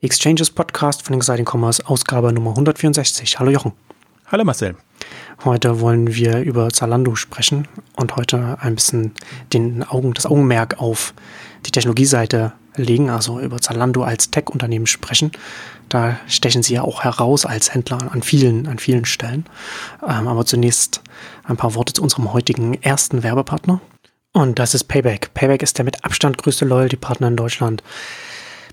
Exchanges Podcast von Exciting Commerce, Ausgabe Nummer 164. Hallo Jochen. Hallo Marcel. Heute wollen wir über Zalando sprechen und heute ein bisschen den Augen, das Augenmerk auf die Technologieseite legen, also über Zalando als Tech-Unternehmen sprechen. Da stechen sie ja auch heraus als Händler an vielen, an vielen Stellen. Ähm, aber zunächst ein paar Worte zu unserem heutigen ersten Werbepartner. Und das ist Payback. Payback ist der mit Abstand größte Loyalty-Partner in Deutschland.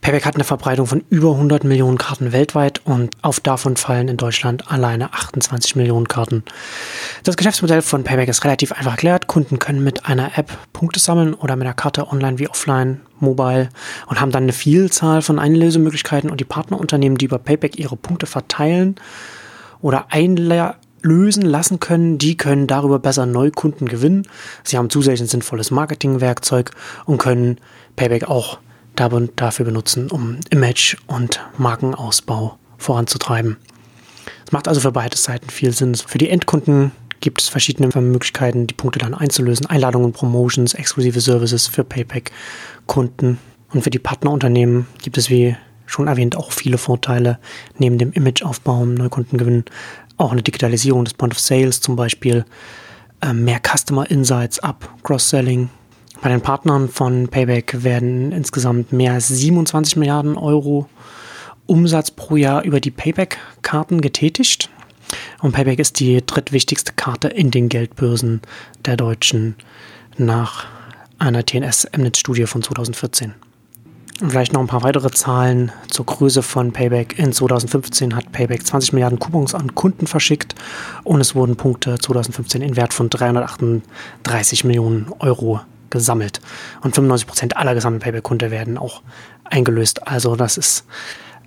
Payback hat eine Verbreitung von über 100 Millionen Karten weltweit und auf davon fallen in Deutschland alleine 28 Millionen Karten. Das Geschäftsmodell von Payback ist relativ einfach erklärt. Kunden können mit einer App Punkte sammeln oder mit einer Karte online wie offline, mobile und haben dann eine Vielzahl von Einlösemöglichkeiten und die Partnerunternehmen, die über Payback ihre Punkte verteilen oder einlösen lassen können, die können darüber besser Neukunden gewinnen. Sie haben zusätzlich ein sinnvolles Marketingwerkzeug und können Payback auch dafür benutzen, um Image und Markenausbau voranzutreiben. Es macht also für beide Seiten viel Sinn. Für die Endkunden gibt es verschiedene Möglichkeiten, die Punkte dann einzulösen. Einladungen, Promotions, exklusive Services für Payback-Kunden. Und für die Partnerunternehmen gibt es, wie schon erwähnt, auch viele Vorteile. Neben dem Imageaufbau, Neukundengewinn, auch eine Digitalisierung des Point of Sales zum Beispiel, äh, mehr Customer Insights ab, Cross-Selling, bei den Partnern von Payback werden insgesamt mehr als 27 Milliarden Euro Umsatz pro Jahr über die Payback-Karten getätigt. Und Payback ist die drittwichtigste Karte in den Geldbörsen der Deutschen nach einer TNS-Mnet-Studie von 2014. Und vielleicht noch ein paar weitere Zahlen zur Größe von Payback. In 2015 hat Payback 20 Milliarden Coupons an Kunden verschickt und es wurden Punkte 2015 in Wert von 338 Millionen Euro gesammelt. Und 95 Prozent aller gesammelten Payback-Kunden werden auch eingelöst. Also das ist,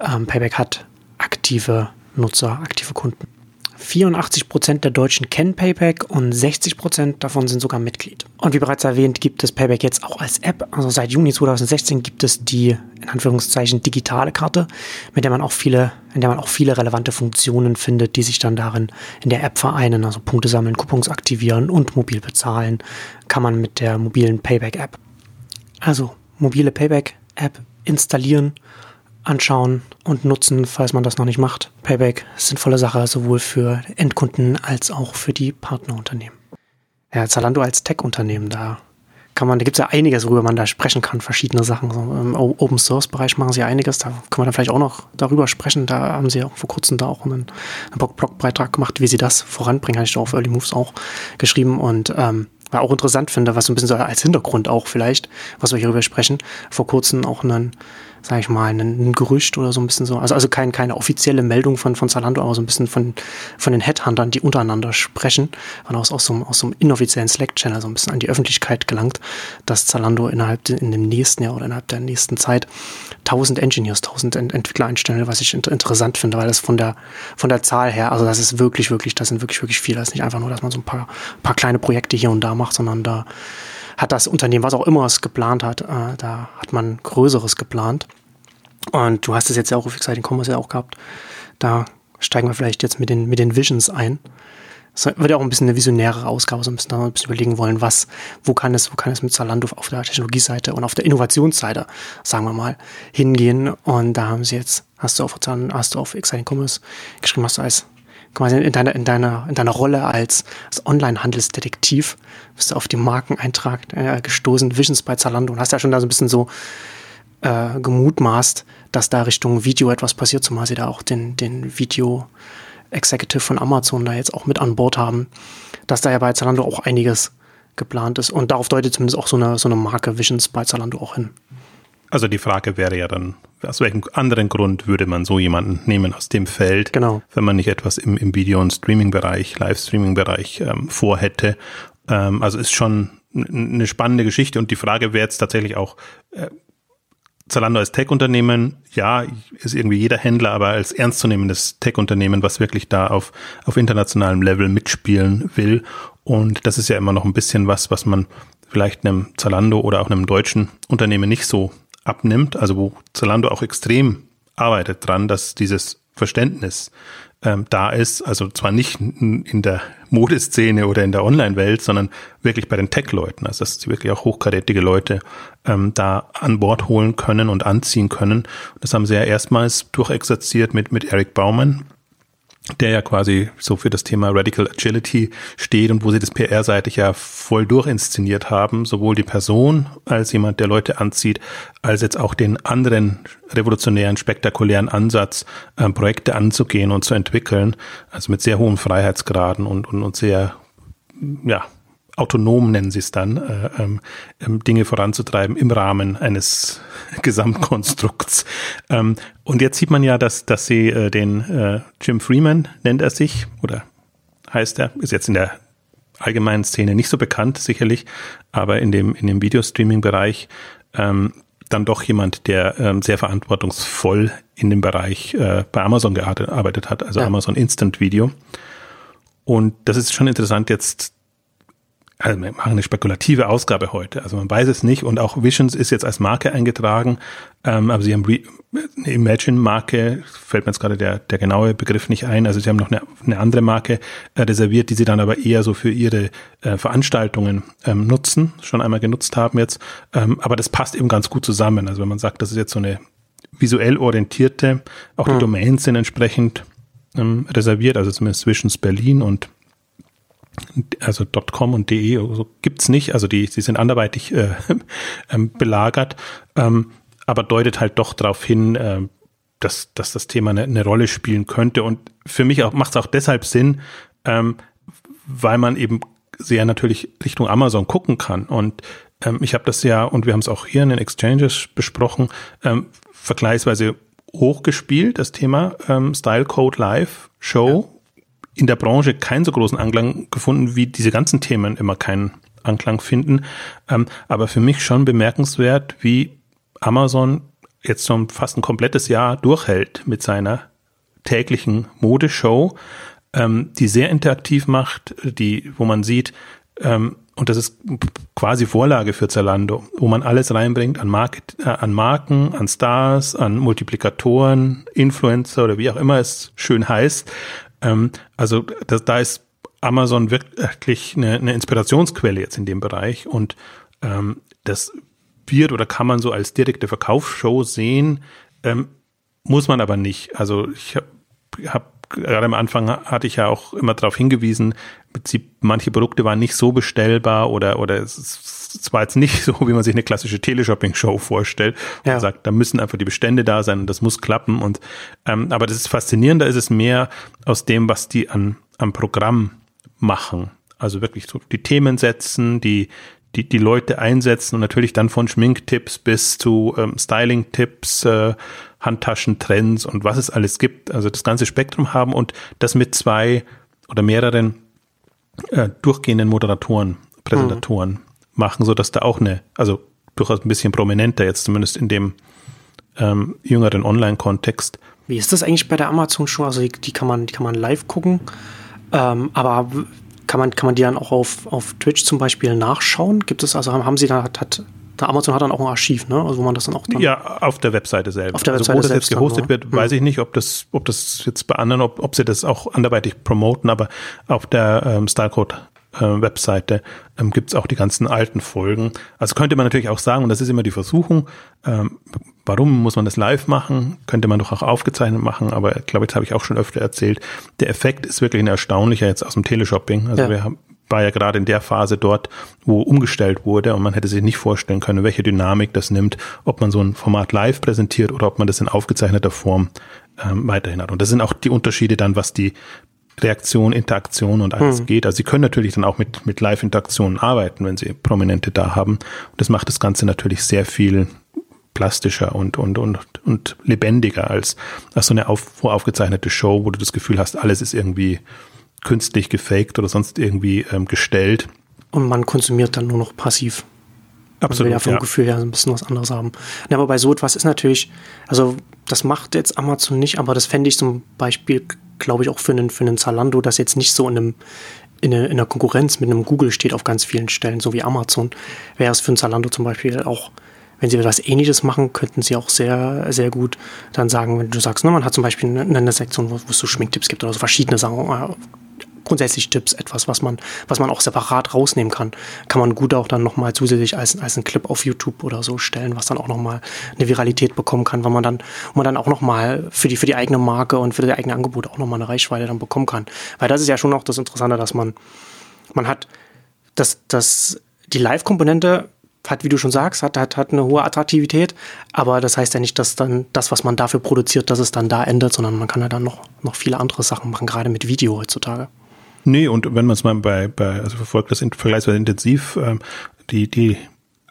ähm, Payback hat aktive Nutzer, aktive Kunden. 84 Prozent der Deutschen kennen Payback und 60 Prozent davon sind sogar Mitglied. Und wie bereits erwähnt, gibt es Payback jetzt auch als App. Also seit Juni 2016 gibt es die, in Anführungszeichen, digitale Karte, mit der man auch viele, in der man auch viele relevante Funktionen findet, die sich dann darin in der App vereinen. Also Punkte sammeln, Coupons aktivieren und mobil bezahlen kann man mit der mobilen Payback-App. Also mobile Payback-App installieren anschauen und nutzen, falls man das noch nicht macht. Payback ist sinnvolle Sache, sowohl für Endkunden als auch für die Partnerunternehmen. Ja, Zalando als Tech-Unternehmen, da kann man, da gibt es ja einiges, worüber man da sprechen kann, verschiedene Sachen. So Im Open Source Bereich machen sie einiges, da können wir dann vielleicht auch noch darüber sprechen. Da haben sie auch vor kurzem da auch einen, einen Blogbeitrag gemacht, wie sie das voranbringen, habe ich da auf Early Moves auch geschrieben und ähm, war auch interessant finde, was so ein bisschen so als Hintergrund auch vielleicht, was wir hierüber sprechen. Vor kurzem auch einen sage ich mal, ein, ein, Gerücht oder so ein bisschen so. Also, also kein, keine offizielle Meldung von, von Zalando, aber so ein bisschen von, von den Headhuntern, die untereinander sprechen, und aus, aus, so, einem, aus so einem inoffiziellen Slack-Channel so ein bisschen an die Öffentlichkeit gelangt, dass Zalando innerhalb in dem nächsten Jahr oder innerhalb der nächsten Zeit 1000 Engineers, 1000 Ent Entwickler einstellen, was ich inter interessant finde, weil das von der, von der Zahl her, also das ist wirklich, wirklich, das sind wirklich, wirklich viele. Das ist nicht einfach nur, dass man so ein paar, paar kleine Projekte hier und da macht, sondern da hat das Unternehmen, was auch immer es geplant hat, äh, da hat man Größeres geplant. Und du hast es jetzt ja auch auf Exciting Commerce ja auch gehabt. Da steigen wir vielleicht jetzt mit den, mit den Visions ein. Es wird ja auch ein bisschen eine visionäre Ausgabe, so ein bisschen, ein bisschen überlegen wollen, was, wo kann es, wo kann es mit Zalando auf der Technologieseite und auf der Innovationsseite, sagen wir mal, hingehen. Und da haben sie jetzt, hast du auf, hast du auf Exciting Commerce geschrieben, hast du als quasi in deiner, in deiner, in deiner Rolle als, als Online-Handelsdetektiv bist du auf den Markeneintrag äh, gestoßen, Visions bei Zalando und hast ja schon da so ein bisschen so äh, gemutmaßt, dass da Richtung Video etwas passiert, zumal sie da auch den, den Video Executive von Amazon da jetzt auch mit an Bord haben, dass da ja bei Zalando auch einiges geplant ist. Und darauf deutet zumindest auch so eine, so eine Marke Visions bei Zalando auch hin. Also die Frage wäre ja dann, aus welchem anderen Grund würde man so jemanden nehmen aus dem Feld, genau. wenn man nicht etwas im, im Video- und Streaming-Bereich, Livestreaming-Bereich ähm, vorhätte. Ähm, also ist schon eine spannende Geschichte und die Frage wäre jetzt tatsächlich auch, äh, Zalando als Tech-Unternehmen, ja, ist irgendwie jeder Händler, aber als ernstzunehmendes Tech-Unternehmen, was wirklich da auf, auf internationalem Level mitspielen will. Und das ist ja immer noch ein bisschen was, was man vielleicht einem Zalando oder auch einem deutschen Unternehmen nicht so abnimmt, also wo Zalando auch extrem arbeitet dran, dass dieses Verständnis ähm, da ist. Also zwar nicht in der Modeszene oder in der Online-Welt, sondern wirklich bei den Tech-Leuten. Also dass sie wirklich auch hochkarätige Leute ähm, da an Bord holen können und anziehen können. Das haben sie ja erstmals durchexerziert mit, mit Eric Baumann, der ja quasi so für das Thema Radical Agility steht und wo sie das PR-seitig ja voll durchinszeniert haben, sowohl die Person als jemand, der Leute anzieht, als jetzt auch den anderen revolutionären, spektakulären Ansatz, äh, Projekte anzugehen und zu entwickeln, also mit sehr hohen Freiheitsgraden und, und, und sehr, ja, autonom nennen sie es dann, äh, ähm, ähm, Dinge voranzutreiben im Rahmen eines Gesamtkonstrukts. Ähm, und jetzt sieht man ja, dass, dass sie äh, den äh, Jim Freeman nennt er sich oder heißt er, ist jetzt in der allgemeinen Szene nicht so bekannt, sicherlich, aber in dem, in dem Videostreaming-Bereich ähm, dann doch jemand, der ähm, sehr verantwortungsvoll in dem Bereich äh, bei Amazon gearbeitet hat, also ja. Amazon Instant Video. Und das ist schon interessant jetzt also wir machen eine spekulative Ausgabe heute. Also man weiß es nicht und auch Visions ist jetzt als Marke eingetragen, ähm, aber sie haben Re eine Imagine-Marke, fällt mir jetzt gerade der, der genaue Begriff nicht ein. Also sie haben noch eine, eine andere Marke äh, reserviert, die sie dann aber eher so für ihre äh, Veranstaltungen ähm, nutzen, schon einmal genutzt haben jetzt. Ähm, aber das passt eben ganz gut zusammen. Also wenn man sagt, das ist jetzt so eine visuell orientierte, auch die hm. Domains sind entsprechend ähm, reserviert, also zumindest Visions Berlin und also .com und .de so gibt's nicht, also die, sie sind anderweitig äh, ähm, belagert, ähm, aber deutet halt doch darauf hin, äh, dass, dass das Thema eine, eine Rolle spielen könnte. Und für mich auch macht es auch deshalb Sinn, ähm, weil man eben sehr natürlich Richtung Amazon gucken kann. Und ähm, ich habe das ja, und wir haben es auch hier in den Exchanges besprochen, ähm, vergleichsweise hochgespielt, das Thema ähm, Style Code Live Show. Ja in der Branche keinen so großen Anklang gefunden, wie diese ganzen Themen immer keinen Anklang finden. Ähm, aber für mich schon bemerkenswert, wie Amazon jetzt so fast ein komplettes Jahr durchhält mit seiner täglichen Modeshow, ähm, die sehr interaktiv macht, die, wo man sieht, ähm, und das ist quasi Vorlage für Zalando, wo man alles reinbringt an, Market, äh, an Marken, an Stars, an Multiplikatoren, Influencer oder wie auch immer es schön heißt, ähm, also das, da ist Amazon wirklich eine, eine Inspirationsquelle jetzt in dem Bereich und ähm, das wird oder kann man so als direkte Verkaufsshow sehen, ähm, muss man aber nicht. Also ich habe hab, gerade am Anfang hatte ich ja auch immer darauf hingewiesen, manche Produkte waren nicht so bestellbar oder oder es, es war jetzt nicht so, wie man sich eine klassische Teleshopping-Show vorstellt. Ja. Man sagt, da müssen einfach die Bestände da sein und das muss klappen. Und ähm, aber das ist faszinierend, da ist es mehr aus dem, was die an am Programm machen. Also wirklich so die Themen setzen, die die, die Leute einsetzen und natürlich dann von Schminktipps bis zu ähm, Styling-Tipps, äh, Handtaschentrends und was es alles gibt. Also das ganze Spektrum haben und das mit zwei oder mehreren äh, durchgehenden Moderatoren, Präsentatoren mhm. Machen, so dass da auch eine, also durchaus ein bisschen prominenter jetzt zumindest in dem ähm, jüngeren Online-Kontext. Wie ist das eigentlich bei der Amazon Show? Also die, die kann man, die kann man live gucken, ähm, aber kann man, kann man die dann auch auf, auf Twitch zum Beispiel nachschauen? Gibt es, also haben sie da, hat, hat der Amazon hat dann auch ein Archiv, ne? Also wo man das dann auch dann Ja, auf der Webseite selbst. Auf der Webseite also wo das jetzt gehostet dann, wird, hm. weiß ich nicht, ob das, ob das jetzt bei anderen, ob, ob sie das auch anderweitig promoten, aber auf der ähm, Stylecode äh, Webseite ähm, gibt es auch die ganzen alten Folgen. Also könnte man natürlich auch sagen, und das ist immer die Versuchung, ähm, warum muss man das live machen? Könnte man doch auch aufgezeichnet machen, aber ich glaube, jetzt habe ich auch schon öfter erzählt, der Effekt ist wirklich ein erstaunlicher jetzt aus dem Teleshopping. Also ja. wir haben, war ja gerade in der Phase dort, wo umgestellt wurde und man hätte sich nicht vorstellen können, welche Dynamik das nimmt, ob man so ein Format live präsentiert oder ob man das in aufgezeichneter Form ähm, weiterhin hat. Und das sind auch die Unterschiede dann, was die Reaktion, Interaktion und alles mhm. geht. Also sie können natürlich dann auch mit, mit Live-Interaktionen arbeiten, wenn sie Prominente da haben. Und das macht das Ganze natürlich sehr viel plastischer und, und, und, und lebendiger als, als so eine auf, voraufgezeichnete Show, wo du das Gefühl hast, alles ist irgendwie künstlich gefaked oder sonst irgendwie ähm, gestellt. Und man konsumiert dann nur noch passiv. Absolut. Man will ja vom ja. Gefühl her ein bisschen was anderes haben. Ja, aber bei so etwas ist natürlich, also das macht jetzt Amazon nicht, aber das fände ich zum Beispiel, glaube ich, auch für einen, für einen Zalando, das jetzt nicht so in einem in, eine, in der Konkurrenz mit einem Google steht auf ganz vielen Stellen, so wie Amazon, wäre es für ein Zalando zum Beispiel auch wenn sie etwas Ähnliches machen, könnten sie auch sehr, sehr gut dann sagen, wenn du sagst, ne, man hat zum Beispiel eine, eine Sektion, wo, wo es so Schminktipps gibt oder so verschiedene Sachen, äh, grundsätzlich Tipps, etwas, was man, was man auch separat rausnehmen kann, kann man gut auch dann nochmal zusätzlich als, als ein Clip auf YouTube oder so stellen, was dann auch nochmal eine Viralität bekommen kann, weil man dann, man dann auch nochmal für die, für die eigene Marke und für die eigene Angebote auch nochmal eine Reichweite dann bekommen kann. Weil das ist ja schon auch das Interessante, dass man, man hat, dass, dass die Live-Komponente hat, wie du schon sagst, hat, hat, hat eine hohe Attraktivität, aber das heißt ja nicht, dass dann das, was man dafür produziert, dass es dann da endet, sondern man kann ja dann noch, noch viele andere Sachen machen, gerade mit Video heutzutage. Nee, und wenn man es mal bei, bei, also verfolgt das in, vergleichsweise intensiv, ähm, die, die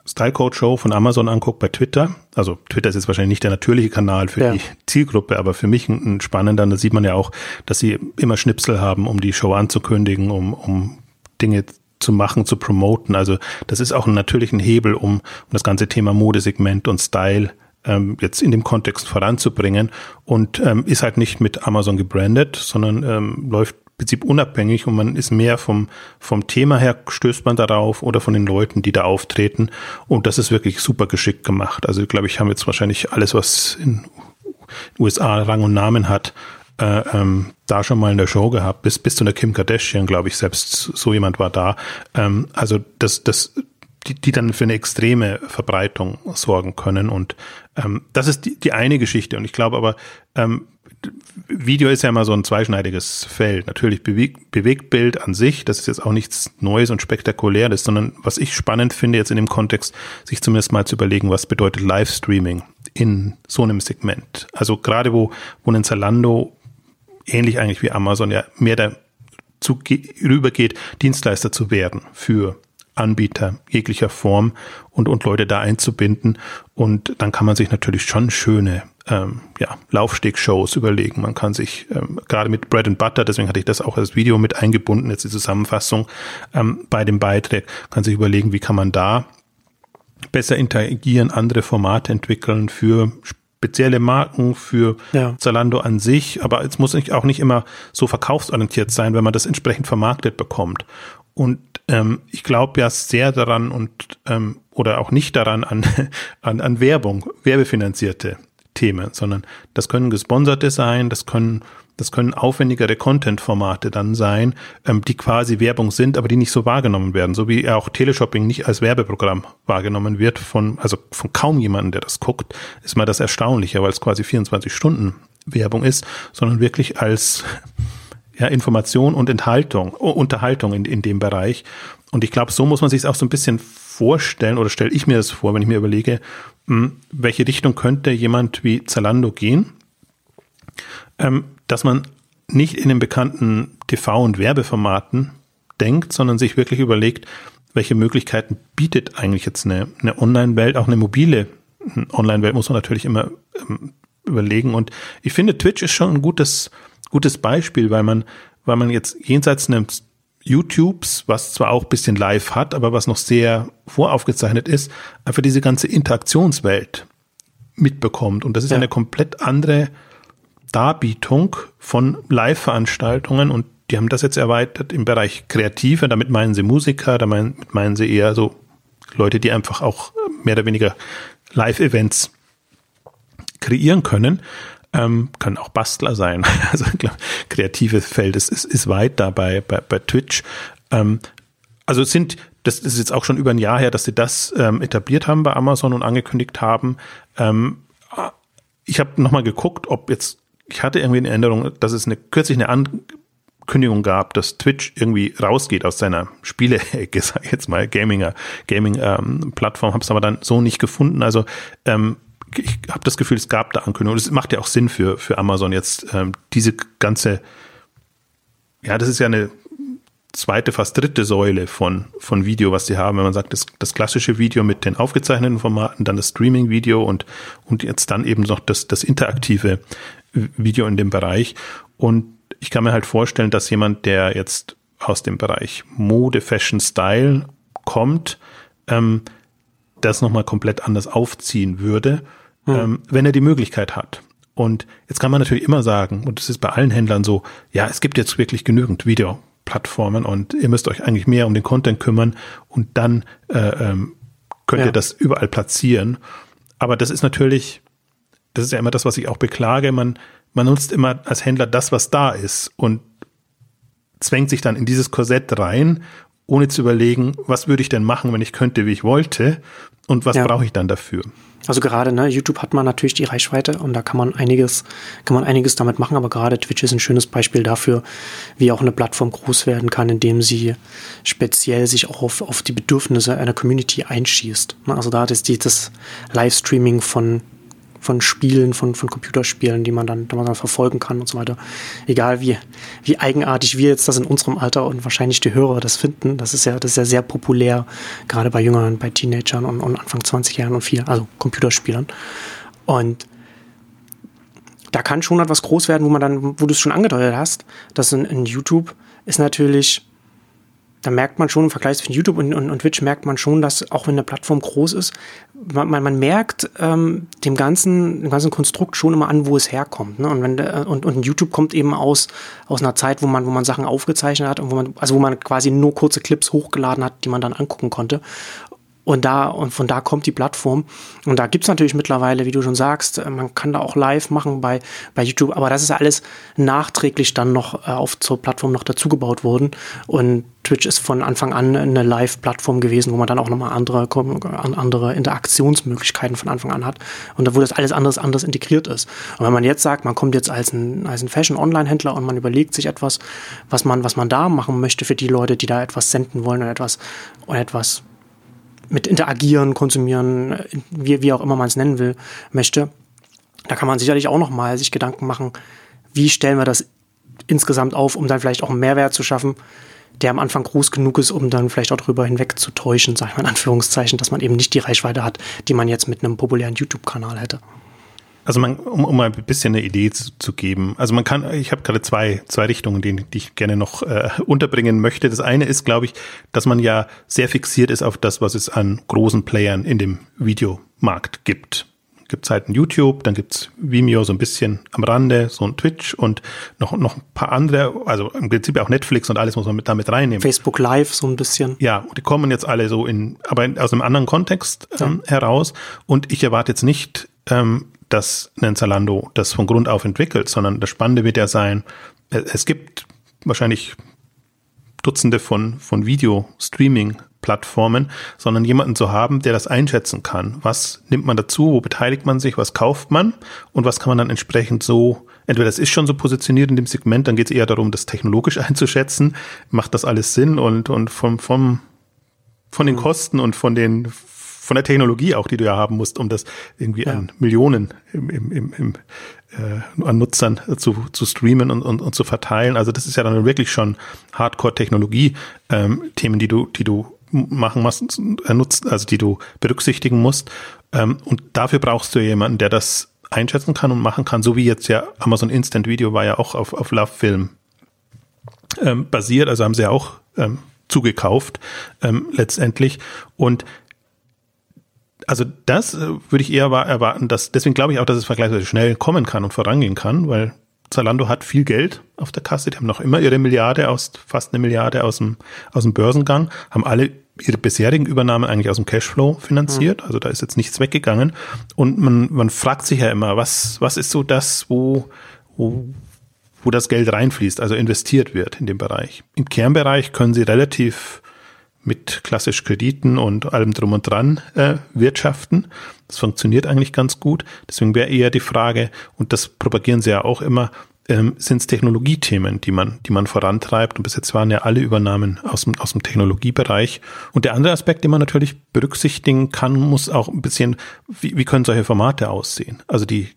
Style Code Show von Amazon anguckt bei Twitter, also Twitter ist jetzt wahrscheinlich nicht der natürliche Kanal für ja. die Zielgruppe, aber für mich ein, ein spannender, da sieht man ja auch, dass sie immer Schnipsel haben, um die Show anzukündigen, um, um Dinge zu machen, zu promoten. Also das ist auch ein natürlichen Hebel, um, um das ganze Thema Modesegment und Style ähm, jetzt in dem Kontext voranzubringen und ähm, ist halt nicht mit Amazon gebrandet, sondern ähm, läuft Prinzip unabhängig und man ist mehr vom, vom Thema her stößt man darauf oder von den Leuten, die da auftreten. Und das ist wirklich super geschickt gemacht. Also, glaube ich, haben jetzt wahrscheinlich alles, was in USA Rang und Namen hat, äh, ähm, da schon mal in der Show gehabt, bis, bis zu der Kim Kardashian, glaube ich, selbst so jemand war da. Ähm, also das, das, die, die dann für eine extreme Verbreitung sorgen können. Und ähm, das ist die, die eine Geschichte. Und ich glaube aber, ähm, Video ist ja immer so ein zweischneidiges Feld. Natürlich Beweg Bewegtbild an sich, das ist jetzt auch nichts Neues und Spektakuläres, sondern was ich spannend finde jetzt in dem Kontext, sich zumindest mal zu überlegen, was bedeutet Livestreaming in so einem Segment. Also gerade wo, wo ein Zalando ähnlich eigentlich wie Amazon ja mehr dazu rübergeht, Dienstleister zu werden für Anbieter jeglicher Form und, und Leute da einzubinden. Und dann kann man sich natürlich schon schöne ähm, ja, Laufstegshows überlegen. Man kann sich ähm, gerade mit Bread and Butter, deswegen hatte ich das auch als Video mit eingebunden, jetzt die Zusammenfassung ähm, bei dem Beitrag, kann sich überlegen, wie kann man da besser interagieren, andere Formate entwickeln für spezielle Marken für ja. Zalando an sich, aber es muss auch nicht immer so verkaufsorientiert sein, wenn man das entsprechend vermarktet bekommt. Und ähm, ich glaube ja sehr daran und ähm, oder auch nicht daran an, an, an Werbung, werbefinanzierte Themen, sondern das können gesponserte sein, das können das können aufwendigere Content-Formate dann sein, ähm, die quasi Werbung sind, aber die nicht so wahrgenommen werden. So wie auch Teleshopping nicht als Werbeprogramm wahrgenommen wird von, also von kaum jemandem, der das guckt, ist mal das Erstaunliche, weil es quasi 24 Stunden Werbung ist, sondern wirklich als ja, Information und Enthaltung, Unterhaltung in, in dem Bereich. Und ich glaube, so muss man sich auch so ein bisschen vorstellen, oder stelle ich mir das vor, wenn ich mir überlege, hm, welche Richtung könnte jemand wie Zalando gehen? Ähm, dass man nicht in den bekannten TV- und Werbeformaten denkt, sondern sich wirklich überlegt, welche Möglichkeiten bietet eigentlich jetzt eine, eine Online-Welt, auch eine mobile Online-Welt muss man natürlich immer ähm, überlegen. Und ich finde, Twitch ist schon ein gutes, gutes Beispiel, weil man, weil man jetzt jenseits eines YouTubes, was zwar auch ein bisschen live hat, aber was noch sehr voraufgezeichnet ist, einfach diese ganze Interaktionswelt mitbekommt. Und das ist ja. eine komplett andere Darbietung von Live-Veranstaltungen und die haben das jetzt erweitert im Bereich Kreative, damit meinen sie Musiker, damit meinen sie eher so Leute, die einfach auch mehr oder weniger Live-Events kreieren können. Ähm, können auch Bastler sein. Also kreatives Feld ist, ist, ist weit da bei, bei, Twitch. Ähm, also es sind, das ist jetzt auch schon über ein Jahr her, dass sie das ähm, etabliert haben bei Amazon und angekündigt haben. Ähm, ich habe nochmal geguckt, ob jetzt ich hatte irgendwie eine Erinnerung, dass es eine, kürzlich eine Ankündigung gab, dass Twitch irgendwie rausgeht aus seiner Spiele-Ecke, sag ich jetzt mal, Gaming-Plattform, ähm, habe es aber dann so nicht gefunden. Also ähm, ich habe das Gefühl, es gab da Ankündigungen. Es macht ja auch Sinn für, für Amazon jetzt ähm, diese ganze, ja, das ist ja eine zweite, fast dritte Säule von, von Video, was sie haben. Wenn man sagt, das, das klassische Video mit den aufgezeichneten Formaten, dann das Streaming-Video und, und jetzt dann eben noch das, das interaktive Video in dem Bereich. Und ich kann mir halt vorstellen, dass jemand, der jetzt aus dem Bereich Mode, Fashion, Style kommt, ähm, das nochmal komplett anders aufziehen würde, hm. ähm, wenn er die Möglichkeit hat. Und jetzt kann man natürlich immer sagen, und das ist bei allen Händlern so, ja, es gibt jetzt wirklich genügend Videoplattformen und ihr müsst euch eigentlich mehr um den Content kümmern und dann äh, ähm, könnt ja. ihr das überall platzieren. Aber das ist natürlich, das ist ja immer das, was ich auch beklage. Man, man nutzt immer als Händler das, was da ist und zwängt sich dann in dieses Korsett rein, ohne zu überlegen, was würde ich denn machen, wenn ich könnte, wie ich wollte und was ja. brauche ich dann dafür. Also gerade, ne, YouTube hat man natürlich die Reichweite und da kann man einiges, kann man einiges damit machen, aber gerade Twitch ist ein schönes Beispiel dafür, wie auch eine Plattform groß werden kann, indem sie speziell sich auch auf, auf die Bedürfnisse einer Community einschießt. Ne, also da ist die, das Livestreaming von von Spielen, von, von Computerspielen, die man dann, die man dann verfolgen kann und so weiter. Egal wie, wie eigenartig wir jetzt das in unserem Alter und wahrscheinlich die Hörer das finden, das ist ja, das ist ja sehr populär, gerade bei Jüngern, bei Teenagern und, und Anfang 20 Jahren und viel, also Computerspielern. Und da kann schon etwas groß werden, wo man dann, wo du es schon angedeutet hast, dass in, in YouTube ist natürlich da merkt man schon im Vergleich zwischen YouTube und, und, und, Twitch merkt man schon, dass auch wenn eine Plattform groß ist, man, man, man merkt ähm, dem ganzen, dem ganzen Konstrukt schon immer an, wo es herkommt. Ne? Und wenn und, und YouTube kommt eben aus aus einer Zeit, wo man wo man Sachen aufgezeichnet hat und wo man also wo man quasi nur kurze Clips hochgeladen hat, die man dann angucken konnte. Und da, und von da kommt die Plattform. Und da gibt's natürlich mittlerweile, wie du schon sagst, äh, man kann da auch live machen bei, bei YouTube, aber das ist alles nachträglich dann noch äh, auf zur Plattform noch dazugebaut worden. Und Twitch ist von Anfang an eine Live-Plattform gewesen, wo man dann auch nochmal andere, andere Interaktionsmöglichkeiten von Anfang an hat und wo das alles anders, anders integriert ist. Und wenn man jetzt sagt, man kommt jetzt als ein, als ein Fashion-Online-Händler und man überlegt sich etwas, was man, was man da machen möchte für die Leute, die da etwas senden wollen oder etwas, oder etwas mit interagieren, konsumieren, wie, wie auch immer man es nennen will, möchte, da kann man sicherlich auch noch mal sich Gedanken machen, wie stellen wir das insgesamt auf, um dann vielleicht auch einen Mehrwert zu schaffen, der am Anfang groß genug ist, um dann vielleicht auch darüber hinweg zu täuschen, sag ich mal in Anführungszeichen, dass man eben nicht die Reichweite hat, die man jetzt mit einem populären YouTube-Kanal hätte. Also man, um, um mal ein bisschen eine Idee zu, zu geben. Also man kann, ich habe gerade zwei, zwei Richtungen, die, die ich gerne noch äh, unterbringen möchte. Das eine ist, glaube ich, dass man ja sehr fixiert ist auf das, was es an großen Playern in dem Videomarkt gibt. Gibt halt ein YouTube, dann gibt's Vimeo so ein bisschen am Rande, so ein Twitch und noch, noch ein paar andere, also im Prinzip auch Netflix und alles muss man mit damit reinnehmen. Facebook Live so ein bisschen. Ja, die kommen jetzt alle so in, aber aus einem anderen Kontext ähm, ja. heraus. Und ich erwarte jetzt nicht, ähm, dass ein Zalando das von Grund auf entwickelt, sondern das Spannende wird ja sein, es gibt wahrscheinlich Dutzende von, von Video-Streaming-Plattformen, sondern jemanden zu haben, der das einschätzen kann. Was nimmt man dazu, wo beteiligt man sich, was kauft man? Und was kann man dann entsprechend so, entweder das ist schon so positioniert in dem Segment, dann geht es eher darum, das technologisch einzuschätzen, macht das alles Sinn? Und, und vom, vom, von den mhm. Kosten und von den von der Technologie auch, die du ja haben musst, um das irgendwie ja. an Millionen im, im, im, im, äh, an Nutzern zu, zu streamen und, und, und zu verteilen. Also das ist ja dann wirklich schon Hardcore-Technologie-Themen, ähm, die du, die du machen musst, äh, nutzt, also die du berücksichtigen musst. Ähm, und dafür brauchst du jemanden, der das einschätzen kann und machen kann, so wie jetzt ja Amazon Instant Video war ja auch auf, auf Love Film ähm, basiert, also haben sie ja auch ähm, zugekauft ähm, letztendlich. Und also das äh, würde ich eher erwarten, dass deswegen glaube ich auch, dass es vergleichsweise schnell kommen kann und vorangehen kann, weil Zalando hat viel Geld auf der Kasse, die haben noch immer ihre Milliarde aus, fast eine Milliarde aus dem, aus dem Börsengang, haben alle ihre bisherigen Übernahmen eigentlich aus dem Cashflow finanziert, also da ist jetzt nichts weggegangen. Und man, man fragt sich ja immer, was, was ist so das, wo, wo, wo das Geld reinfließt, also investiert wird in dem Bereich. Im Kernbereich können sie relativ mit klassisch Krediten und allem drum und dran äh, wirtschaften. Das funktioniert eigentlich ganz gut. Deswegen wäre eher die Frage, und das propagieren sie ja auch immer, ähm, sind es Technologiethemen, die man, die man vorantreibt. Und bis jetzt waren ja alle Übernahmen aus dem, aus dem Technologiebereich. Und der andere Aspekt, den man natürlich berücksichtigen kann, muss auch ein bisschen, wie, wie können solche Formate aussehen? Also die,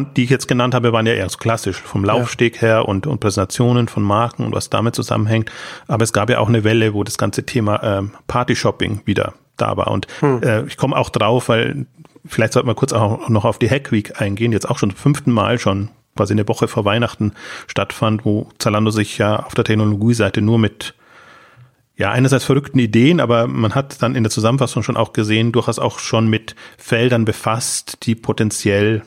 die ich jetzt genannt habe, waren ja eher so klassisch, vom Laufsteg her und, und Präsentationen von Marken und was damit zusammenhängt. Aber es gab ja auch eine Welle, wo das ganze Thema ähm, Party-Shopping wieder da war. Und hm. äh, ich komme auch drauf, weil vielleicht sollten wir kurz auch noch auf die Hack Week eingehen, jetzt auch schon zum fünften Mal schon quasi eine Woche vor Weihnachten stattfand, wo Zalando sich ja auf der Technologieseite nur mit ja, einerseits verrückten Ideen, aber man hat dann in der Zusammenfassung schon auch gesehen, durchaus auch schon mit Feldern befasst, die potenziell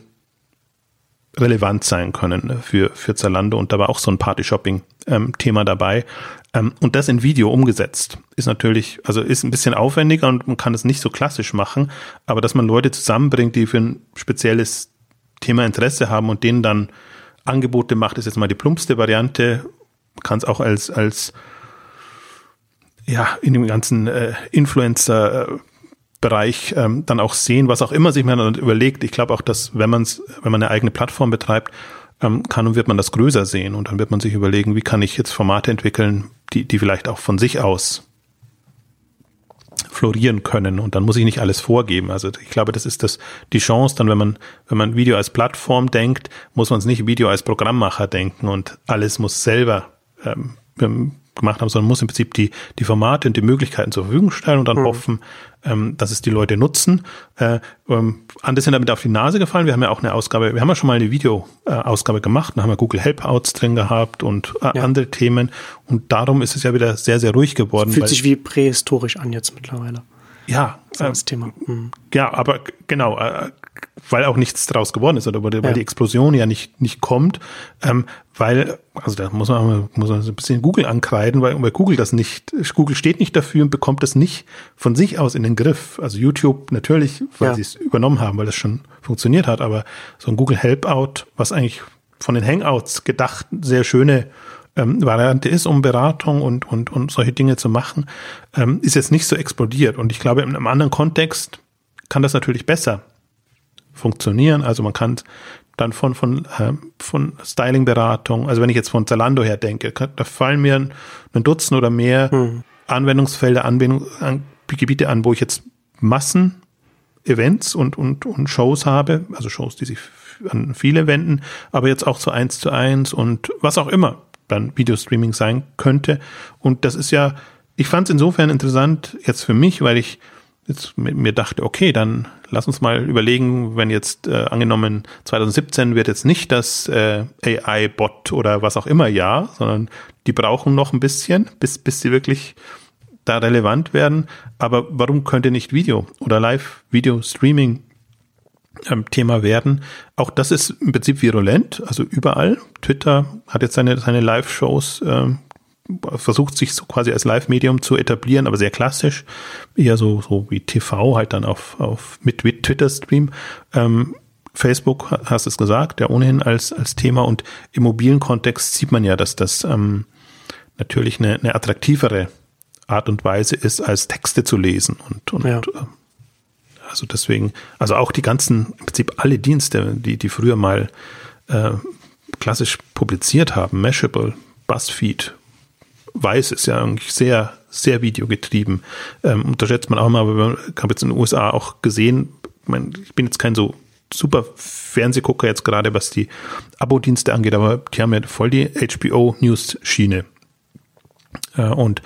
relevant sein können für, für Zalando und da war auch so ein Party-Shopping-Thema ähm, dabei. Ähm, und das in Video umgesetzt ist natürlich, also ist ein bisschen aufwendiger und man kann es nicht so klassisch machen, aber dass man Leute zusammenbringt, die für ein spezielles Thema Interesse haben und denen dann Angebote macht, ist jetzt mal die plumpste Variante. Man kann es auch als, als ja, in dem ganzen äh, Influencer- äh, Bereich ähm, dann auch sehen, was auch immer sich man dann überlegt. Ich glaube auch, dass wenn man es, wenn man eine eigene Plattform betreibt, ähm, kann und wird man das größer sehen und dann wird man sich überlegen, wie kann ich jetzt Formate entwickeln, die, die vielleicht auch von sich aus florieren können und dann muss ich nicht alles vorgeben. Also ich glaube, das ist das die Chance, dann wenn man wenn man Video als Plattform denkt, muss man es nicht Video als Programmmacher denken und alles muss selber ähm, gemacht haben, sondern muss im Prinzip die, die Formate und die Möglichkeiten zur Verfügung stellen und dann mhm. hoffen, ähm, dass es die Leute nutzen. Äh, ähm, andere sind damit auf die Nase gefallen. Wir haben ja auch eine Ausgabe, wir haben ja schon mal eine Videoausgabe äh, gemacht, da haben wir Google Helpouts drin gehabt und äh, ja. andere Themen. Und darum ist es ja wieder sehr, sehr ruhig geworden. Fühlt sich wie prähistorisch an jetzt mittlerweile. Ja, das äh, Thema. Mhm. Ja, aber genau, äh, weil auch nichts draus geworden ist oder weil, ja. die Explosion ja nicht, nicht kommt, ähm, weil, also da muss man, muss man so ein bisschen Google ankreiden, weil, weil Google das nicht, Google steht nicht dafür und bekommt das nicht von sich aus in den Griff. Also YouTube natürlich, weil ja. sie es übernommen haben, weil das schon funktioniert hat, aber so ein Google Helpout, was eigentlich von den Hangouts gedacht sehr schöne ähm, Variante ist, um Beratung und, und, und solche Dinge zu machen, ähm, ist jetzt nicht so explodiert. Und ich glaube, in einem anderen Kontext kann das natürlich besser funktionieren. Also man kann dann von, von, äh, von Styling-Beratung, also wenn ich jetzt von Zalando her denke, da fallen mir ein, ein Dutzend oder mehr hm. Anwendungsfelder, Anwendung, an, Gebiete an, wo ich jetzt Massen Events und, und, und Shows habe, also Shows, die sich an viele wenden, aber jetzt auch zu eins zu eins und was auch immer dann Videostreaming sein könnte. Und das ist ja, ich fand es insofern interessant jetzt für mich, weil ich jetzt mir dachte, okay, dann lass uns mal überlegen, wenn jetzt äh, angenommen 2017 wird jetzt nicht das äh, AI-Bot oder was auch immer ja, sondern die brauchen noch ein bisschen, bis, bis sie wirklich da relevant werden. Aber warum könnte nicht Video oder Live-Video-Streaming ähm, Thema werden? Auch das ist im Prinzip virulent, also überall. Twitter hat jetzt seine, seine Live-Shows ähm, versucht sich so quasi als Live-Medium zu etablieren, aber sehr klassisch, eher so, so wie TV, halt dann auf, auf mit, Twitter-Stream. Ähm, Facebook, hast es gesagt, ja ohnehin als, als Thema und im mobilen Kontext sieht man ja, dass das ähm, natürlich eine, eine attraktivere Art und Weise ist, als Texte zu lesen und, und ja. Äh, also deswegen, also auch die ganzen, im Prinzip alle Dienste, die, die früher mal äh, klassisch publiziert haben, Mashable, BuzzFeed, weiß, ist ja eigentlich sehr, sehr videogetrieben. Ähm, unterschätzt man auch mal, aber ich habe jetzt in den USA auch gesehen, ich, mein, ich bin jetzt kein so super Fernsehgucker jetzt gerade, was die Abo-Dienste angeht, aber die haben ja voll die HBO-News-Schiene. Äh, und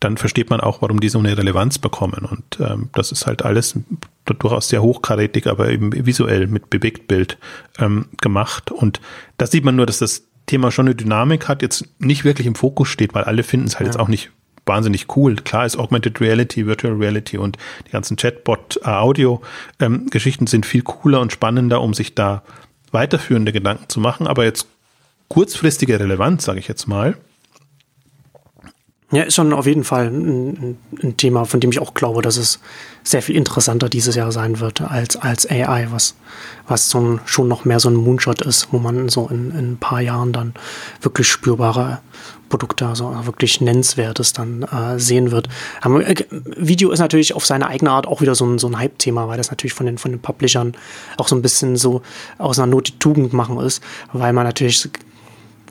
dann versteht man auch, warum die so eine Relevanz bekommen. Und ähm, das ist halt alles durchaus sehr hochkarätig, aber eben visuell mit Bewegtbild ähm, gemacht. Und da sieht man nur, dass das Thema schon eine Dynamik hat, jetzt nicht wirklich im Fokus steht, weil alle finden es halt ja. jetzt auch nicht wahnsinnig cool. Klar ist Augmented Reality, Virtual Reality und die ganzen Chatbot-Audio-Geschichten sind viel cooler und spannender, um sich da weiterführende Gedanken zu machen. Aber jetzt kurzfristige Relevanz, sage ich jetzt mal, ja, ist schon auf jeden Fall ein, ein, Thema, von dem ich auch glaube, dass es sehr viel interessanter dieses Jahr sein wird als, als AI, was, was so ein, schon noch mehr so ein Moonshot ist, wo man so in, in ein paar Jahren dann wirklich spürbare Produkte, also wirklich Nennenswertes dann äh, sehen wird. Aber, äh, Video ist natürlich auf seine eigene Art auch wieder so ein, so ein Hype-Thema, weil das natürlich von den, von den Publishern auch so ein bisschen so aus einer Not die Tugend machen ist, weil man natürlich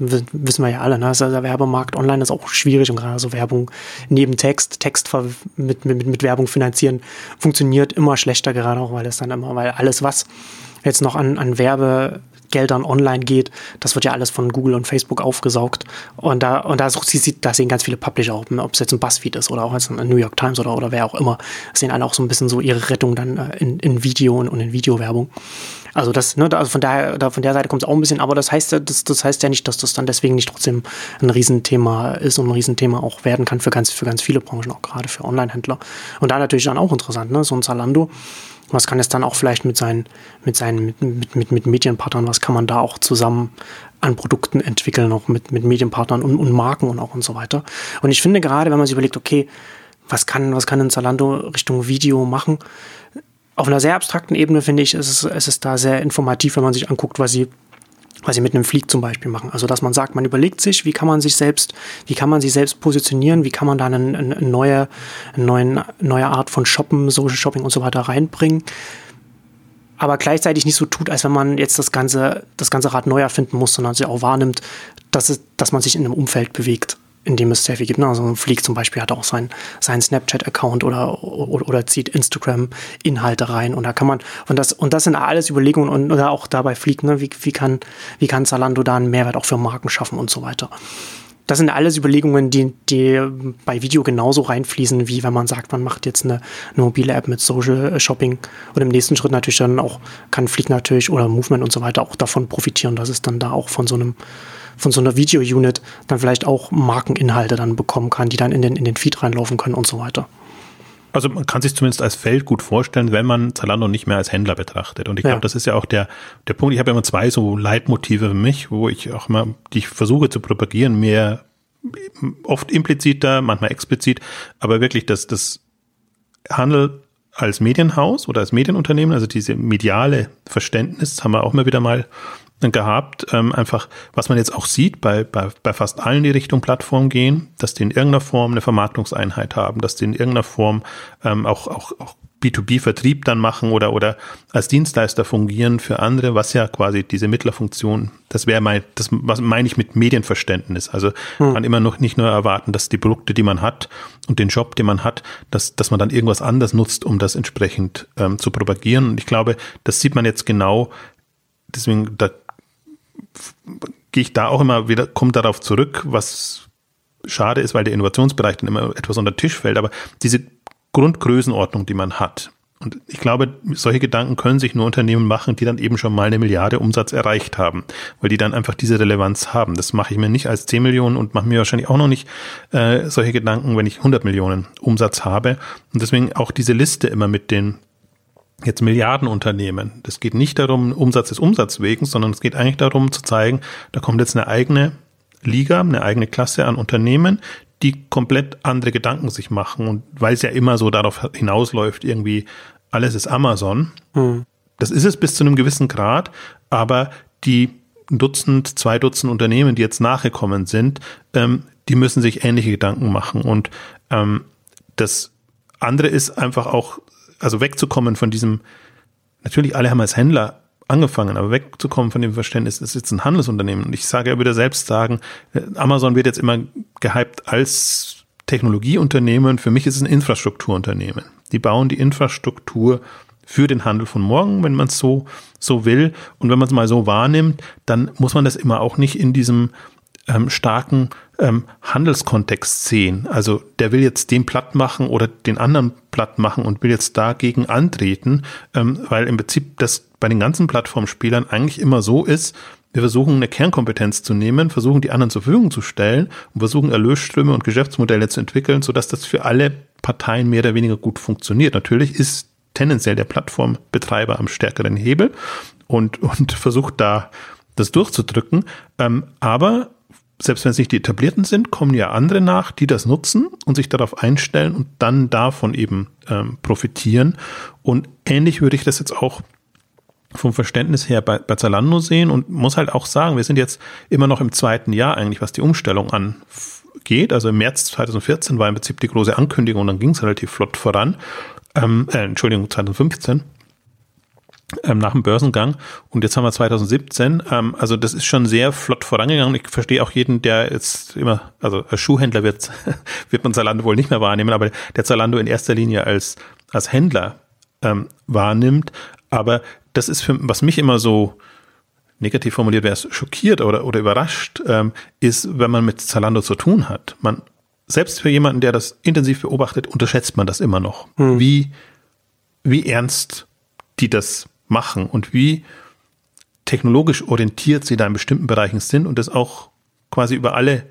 wissen wir ja alle, ne? Also der Werbemarkt online ist auch schwierig und gerade so Werbung neben Text, Text mit, mit, mit Werbung finanzieren, funktioniert immer schlechter, gerade auch, weil es dann immer, weil alles, was jetzt noch an, an Werbegeldern online geht, das wird ja alles von Google und Facebook aufgesaugt. Und da, und da, da sehen ganz viele Publisher, ob, ob es jetzt ein Buzzfeed ist oder auch jetzt ein New York Times oder, oder wer auch immer, sehen alle auch so ein bisschen so ihre Rettung dann äh, in, in Video und, und in Videowerbung. Also das, ne, also von daher, da von der Seite kommt es auch ein bisschen, aber das heißt ja, das, das heißt ja nicht, dass das dann deswegen nicht trotzdem ein Riesenthema ist und ein Riesenthema auch werden kann für ganz, für ganz viele Branchen, auch gerade für Online-Händler. Und da natürlich dann auch interessant, ne? So ein Zalando. Was kann es dann auch vielleicht mit seinen, mit seinen, mit, mit, mit, mit Medienpartnern, was kann man da auch zusammen an Produkten entwickeln, auch mit, mit Medienpartnern und, und Marken und auch und so weiter. Und ich finde gerade, wenn man sich überlegt, okay, was kann, was kann ein Zalando Richtung Video machen? Auf einer sehr abstrakten Ebene finde ich, ist es, ist es da sehr informativ, wenn man sich anguckt, was sie was sie mit einem Flieg zum Beispiel machen. Also dass man sagt, man überlegt sich, wie kann man sich selbst, wie kann man sich selbst positionieren, wie kann man da eine, eine neue, eine neue, neue Art von Shoppen, Social Shopping und so weiter reinbringen. Aber gleichzeitig nicht so tut, als wenn man jetzt das ganze, das ganze Rad neu erfinden muss, sondern sich auch wahrnimmt, dass, es, dass man sich in einem Umfeld bewegt in dem es sehr viel gibt. Ne? Also Fleek zum Beispiel hat auch seinen, seinen Snapchat-Account oder, oder, oder, zieht Instagram-Inhalte rein und da kann man, und das, und das sind alles Überlegungen und oder auch dabei Fleek, ne? wie, wie, kann, wie kann Zalando da einen Mehrwert auch für Marken schaffen und so weiter. Das sind alles Überlegungen, die, die bei Video genauso reinfließen, wie wenn man sagt, man macht jetzt eine, eine mobile App mit Social Shopping und im nächsten Schritt natürlich dann auch kann Fleek natürlich oder Movement und so weiter auch davon profitieren, dass es dann da auch von so einem von so einer Video-Unit dann vielleicht auch Markeninhalte dann bekommen kann, die dann in den, in den Feed reinlaufen können und so weiter. Also man kann sich zumindest als Feld gut vorstellen, wenn man Zalando nicht mehr als Händler betrachtet. Und ich glaube, ja. das ist ja auch der, der Punkt. Ich habe immer zwei so Leitmotive für mich, wo ich auch mal, die ich versuche zu propagieren, mehr oft impliziter, manchmal explizit, aber wirklich das, das Handel als Medienhaus oder als Medienunternehmen, also diese mediale Verständnis, haben wir auch mal wieder mal gehabt. Ähm, einfach, was man jetzt auch sieht bei, bei, bei fast allen, die Richtung Plattform gehen, dass die in irgendeiner Form eine Vermarktungseinheit haben, dass die in irgendeiner Form ähm, auch, auch, auch B2B-Vertrieb dann machen oder, oder als Dienstleister fungieren für andere, was ja quasi diese Mittlerfunktion, das wäre mein, das was meine ich mit Medienverständnis. Also hm. man immer noch nicht nur erwarten, dass die Produkte, die man hat und den Job, den man hat, dass, dass man dann irgendwas anders nutzt, um das entsprechend ähm, zu propagieren. Und ich glaube, das sieht man jetzt genau, deswegen, da gehe ich da auch immer wieder, kommt darauf zurück, was schade ist, weil der Innovationsbereich dann immer etwas unter den Tisch fällt, aber diese Grundgrößenordnung, die man hat. Und ich glaube, solche Gedanken können sich nur Unternehmen machen, die dann eben schon mal eine Milliarde Umsatz erreicht haben, weil die dann einfach diese Relevanz haben. Das mache ich mir nicht als 10 Millionen und mache mir wahrscheinlich auch noch nicht äh, solche Gedanken, wenn ich 100 Millionen Umsatz habe. Und deswegen auch diese Liste immer mit den jetzt Milliardenunternehmen. Das geht nicht darum, Umsatz des Umsatz wegen, sondern es geht eigentlich darum zu zeigen, da kommt jetzt eine eigene Liga, eine eigene Klasse an Unternehmen, die komplett andere Gedanken sich machen. Und weil es ja immer so darauf hinausläuft, irgendwie alles ist Amazon. Hm. Das ist es bis zu einem gewissen Grad, aber die Dutzend, zwei Dutzend Unternehmen, die jetzt nachgekommen sind, ähm, die müssen sich ähnliche Gedanken machen. Und ähm, das andere ist einfach auch also wegzukommen von diesem, natürlich alle haben als Händler angefangen, aber wegzukommen von dem Verständnis, das ist jetzt ein Handelsunternehmen. Und ich sage ja wieder selbst sagen, äh, Amazon wird jetzt immer gehypt als Technologieunternehmen. Für mich ist es ein Infrastrukturunternehmen. Die bauen die Infrastruktur für den Handel von morgen, wenn man es so, so will. Und wenn man es mal so wahrnimmt, dann muss man das immer auch nicht in diesem ähm, starken ähm, Handelskontext sehen. Also der will jetzt den platt machen oder den anderen platt machen und will jetzt dagegen antreten, ähm, weil im Prinzip das bei den ganzen Plattformspielern eigentlich immer so ist, wir versuchen eine Kernkompetenz zu nehmen, versuchen die anderen zur Verfügung zu stellen und versuchen Erlösströme und Geschäftsmodelle zu entwickeln, sodass das für alle Parteien mehr oder weniger gut funktioniert. Natürlich ist tendenziell der Plattformbetreiber am stärkeren Hebel und, und versucht da das durchzudrücken. Ähm, aber selbst wenn es nicht die etablierten sind, kommen ja andere nach, die das nutzen und sich darauf einstellen und dann davon eben ähm, profitieren. Und ähnlich würde ich das jetzt auch vom Verständnis her bei, bei Zalando sehen und muss halt auch sagen, wir sind jetzt immer noch im zweiten Jahr eigentlich, was die Umstellung angeht. Also im März 2014 war im Prinzip die große Ankündigung und dann ging es relativ flott voran. Ähm, äh, Entschuldigung, 2015 ähm, nach dem Börsengang. Und jetzt haben wir 2017. Ähm, also das ist schon sehr flott vorangegangen. Ich verstehe auch jeden, der jetzt immer, also als Schuhhändler wird, wird man Zalando wohl nicht mehr wahrnehmen, aber der Zalando in erster Linie als, als Händler ähm, wahrnimmt. Aber das ist für, was mich immer so negativ formuliert wäre, schockiert oder, oder überrascht, ähm, ist, wenn man mit Zalando zu tun hat. Man, selbst für jemanden, der das intensiv beobachtet, unterschätzt man das immer noch. Hm. Wie, wie ernst die das machen und wie technologisch orientiert sie da in bestimmten Bereichen sind und das auch quasi über alle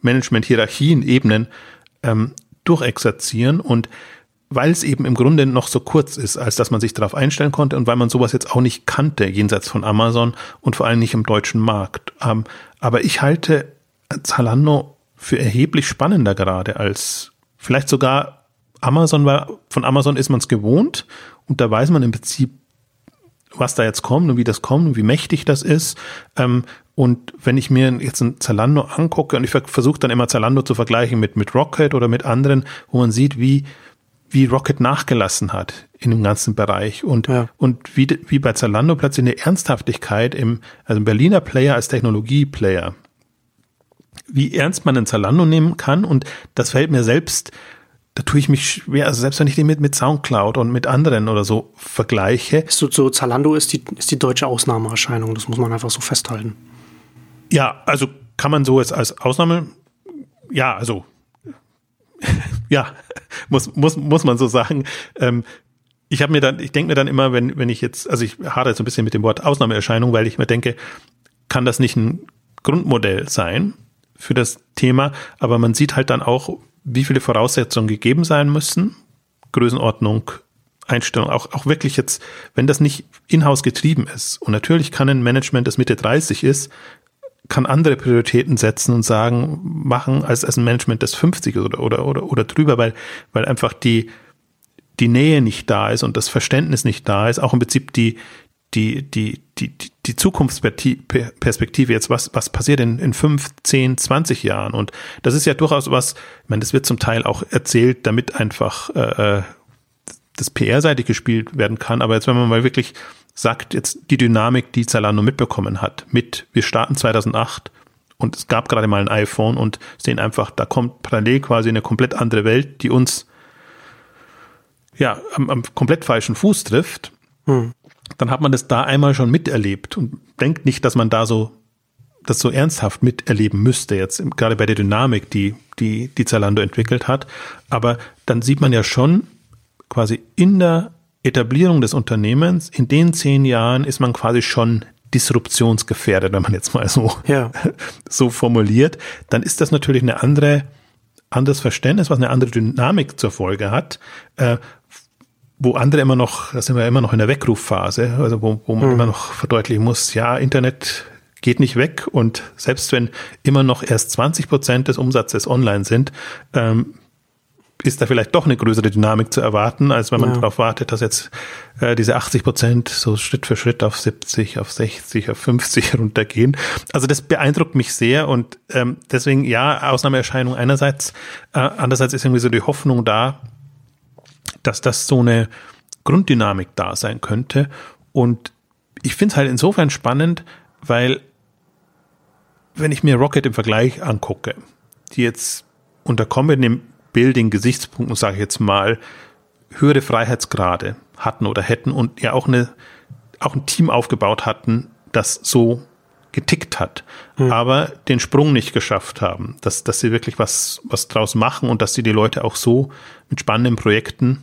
Management-Hierarchien, Ebenen ähm, durchexerzieren und weil es eben im Grunde noch so kurz ist, als dass man sich darauf einstellen konnte und weil man sowas jetzt auch nicht kannte, jenseits von Amazon und vor allem nicht im deutschen Markt. Ähm, aber ich halte Zalando für erheblich spannender gerade als vielleicht sogar Amazon, weil von Amazon ist man es gewohnt und da weiß man im Prinzip, was da jetzt kommt und wie das kommt und wie mächtig das ist. Ähm, und wenn ich mir jetzt ein Zalando angucke und ich versuche dann immer Zalando zu vergleichen mit, mit Rocket oder mit anderen, wo man sieht, wie, wie Rocket nachgelassen hat in dem ganzen Bereich und, ja. und wie, wie bei Zalando plötzlich eine Ernsthaftigkeit im, also Berliner Player als Technologie-Player, wie ernst man einen Zalando nehmen kann und das fällt mir selbst da tue ich mich schwer, also selbst wenn ich den mit, mit Soundcloud und mit anderen oder so vergleiche. So, so Zalando ist die, ist die deutsche Ausnahmeerscheinung, das muss man einfach so festhalten. Ja, also kann man so jetzt als Ausnahme, ja, also, ja, muss, muss, muss man so sagen. Ähm, ich habe mir dann, ich denke mir dann immer, wenn, wenn ich jetzt, also ich hadere so ein bisschen mit dem Wort Ausnahmeerscheinung, weil ich mir denke, kann das nicht ein Grundmodell sein für das Thema, aber man sieht halt dann auch, wie viele Voraussetzungen gegeben sein müssen, Größenordnung, Einstellung, auch, auch wirklich jetzt, wenn das nicht in-house getrieben ist. Und natürlich kann ein Management, das Mitte 30 ist, kann andere Prioritäten setzen und sagen, machen als, als ein Management das 50 oder, oder, oder, oder drüber, weil, weil einfach die, die Nähe nicht da ist und das Verständnis nicht da ist, auch im Prinzip die, die, die, die, die Zukunftsperspektive jetzt, was, was passiert in, in fünf, zehn, zwanzig Jahren? Und das ist ja durchaus was, ich meine, das wird zum Teil auch erzählt, damit einfach äh, äh das PR-seitig gespielt werden kann. Aber jetzt, wenn man mal wirklich sagt, jetzt die Dynamik, die Zalando mitbekommen hat, mit, wir starten 2008 und es gab gerade mal ein iPhone und sehen einfach, da kommt parallel quasi eine komplett andere Welt, die uns ja am, am komplett falschen Fuß trifft. Hm dann hat man das da einmal schon miterlebt und denkt nicht, dass man da so das so ernsthaft miterleben müsste, jetzt gerade bei der Dynamik, die, die, die Zalando entwickelt hat. Aber dann sieht man ja schon quasi in der Etablierung des Unternehmens, in den zehn Jahren ist man quasi schon disruptionsgefährdet, wenn man jetzt mal so, ja. so formuliert. Dann ist das natürlich eine andere, anderes Verständnis, was eine andere Dynamik zur Folge hat, äh, wo andere immer noch, da sind wir immer noch in der Weckrufphase, also wo, wo man mhm. immer noch verdeutlichen muss, ja, Internet geht nicht weg und selbst wenn immer noch erst 20 Prozent des Umsatzes online sind, ähm, ist da vielleicht doch eine größere Dynamik zu erwarten, als wenn man ja. darauf wartet, dass jetzt äh, diese 80 Prozent so Schritt für Schritt auf 70, auf 60, auf 50 runtergehen. Also das beeindruckt mich sehr und ähm, deswegen ja, Ausnahmeerscheinung einerseits, äh, andererseits ist irgendwie so die Hoffnung da, dass das so eine Grunddynamik da sein könnte. Und ich finde es halt insofern spannend, weil wenn ich mir Rocket im Vergleich angucke, die jetzt unter Common Building Gesichtspunkten, sage ich jetzt mal, höhere Freiheitsgrade hatten oder hätten und ja auch eine auch ein Team aufgebaut hatten, das so getickt hat, hm. aber den Sprung nicht geschafft haben, dass, dass sie wirklich was, was draus machen und dass sie die Leute auch so mit spannenden Projekten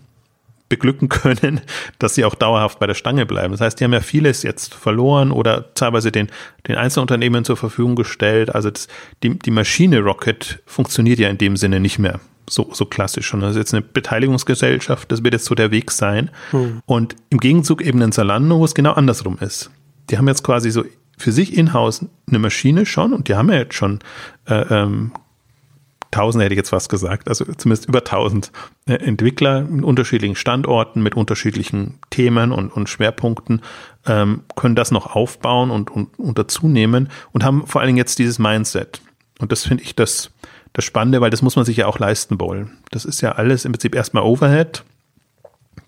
beglücken können, dass sie auch dauerhaft bei der Stange bleiben. Das heißt, die haben ja vieles jetzt verloren oder teilweise den, den Einzelunternehmen zur Verfügung gestellt. Also das, die, die Maschine Rocket funktioniert ja in dem Sinne nicht mehr so, so klassisch, sondern das ist jetzt eine Beteiligungsgesellschaft, das wird jetzt so der Weg sein. Hm. Und im Gegenzug eben ein Zalando, wo es genau andersrum ist. Die haben jetzt quasi so für sich in-house eine Maschine schon und die haben ja jetzt schon äh, ähm, Tausend hätte ich jetzt was gesagt, also zumindest über tausend äh, Entwickler in unterschiedlichen Standorten mit unterschiedlichen Themen und, und Schwerpunkten ähm, können das noch aufbauen und, und, und dazu nehmen und haben vor allen Dingen jetzt dieses Mindset. Und das finde ich das, das Spannende, weil das muss man sich ja auch leisten wollen. Das ist ja alles im Prinzip erstmal Overhead.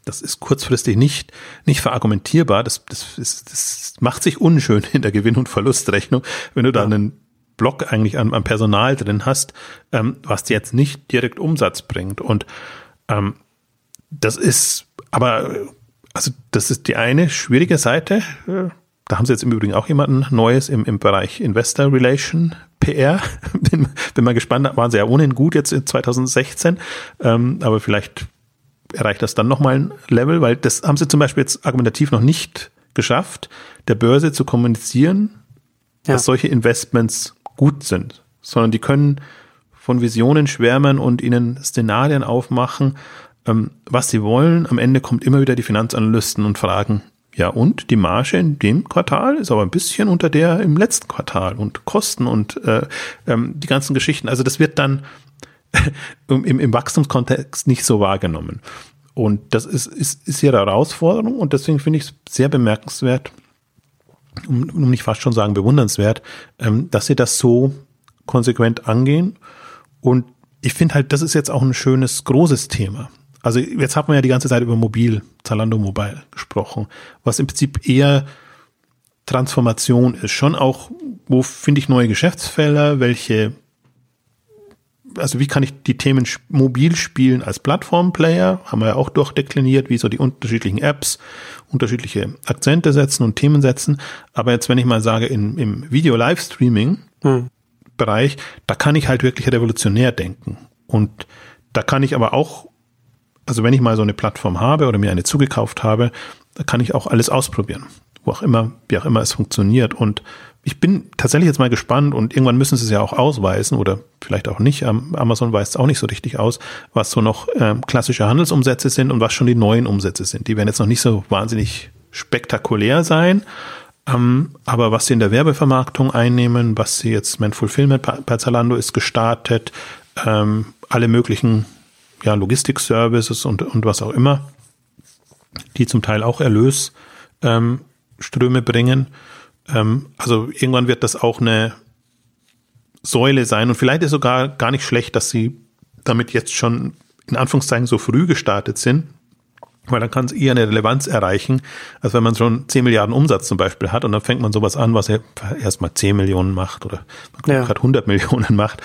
Das ist kurzfristig nicht, nicht verargumentierbar. Das, das, ist, das macht sich unschön in der Gewinn- und Verlustrechnung, wenn du da einen Block eigentlich an, an Personal drin hast, ähm, was dir jetzt nicht direkt Umsatz bringt. Und ähm, das ist, aber, also das ist die eine schwierige Seite. Da haben sie jetzt im Übrigen auch jemanden Neues im, im Bereich Investor Relation PR. bin, bin mal gespannt, waren sie ja ohnehin gut jetzt in 2016, ähm, aber vielleicht erreicht das dann nochmal ein Level, weil das haben sie zum Beispiel jetzt argumentativ noch nicht geschafft, der Börse zu kommunizieren, ja. dass solche Investments gut sind, sondern die können von Visionen schwärmen und ihnen Szenarien aufmachen, ähm, was sie wollen. Am Ende kommt immer wieder die Finanzanalysten und fragen, ja, und die Marge in dem Quartal ist aber ein bisschen unter der im letzten Quartal und Kosten und äh, ähm, die ganzen Geschichten. Also das wird dann im, im Wachstumskontext nicht so wahrgenommen. Und das ist, ist, ist ihre Herausforderung und deswegen finde ich es sehr bemerkenswert, um, um nicht fast schon sagen bewundernswert, ähm, dass sie das so konsequent angehen. Und ich finde halt, das ist jetzt auch ein schönes, großes Thema. Also jetzt hat man ja die ganze Zeit über Mobil, Zalando Mobile gesprochen, was im Prinzip eher Transformation ist. Schon auch, wo finde ich neue Geschäftsfelder, welche, also wie kann ich die Themen mobil spielen als Plattformplayer, haben wir ja auch durchdekliniert, wie so die unterschiedlichen Apps unterschiedliche Akzente setzen und Themen setzen. Aber jetzt, wenn ich mal sage, in, im Video-Livestreaming, hm. Da kann ich halt wirklich revolutionär denken. Und da kann ich aber auch also wenn ich mal so eine Plattform habe oder mir eine zugekauft habe, da kann ich auch alles ausprobieren. Wo auch immer, wie auch immer es funktioniert. Und ich bin tatsächlich jetzt mal gespannt und irgendwann müssen sie es ja auch ausweisen oder vielleicht auch nicht. Amazon weist es auch nicht so richtig aus, was so noch äh, klassische Handelsumsätze sind und was schon die neuen Umsätze sind. Die werden jetzt noch nicht so wahnsinnig spektakulär sein. Ähm, aber was sie in der Werbevermarktung einnehmen, was sie jetzt, mein Fulfillment bei Zalando ist gestartet, ähm, alle möglichen ja, Logistik-Services und, und was auch immer, die zum Teil auch Erlösströme ähm, bringen. Ähm, also irgendwann wird das auch eine Säule sein und vielleicht ist sogar gar nicht schlecht, dass sie damit jetzt schon in Anführungszeichen so früh gestartet sind, weil dann kann es eher eine Relevanz erreichen, als wenn man schon 10 Milliarden Umsatz zum Beispiel hat und dann fängt man sowas an, was er erstmal 10 Millionen macht oder man ja. gerade 100 Millionen macht.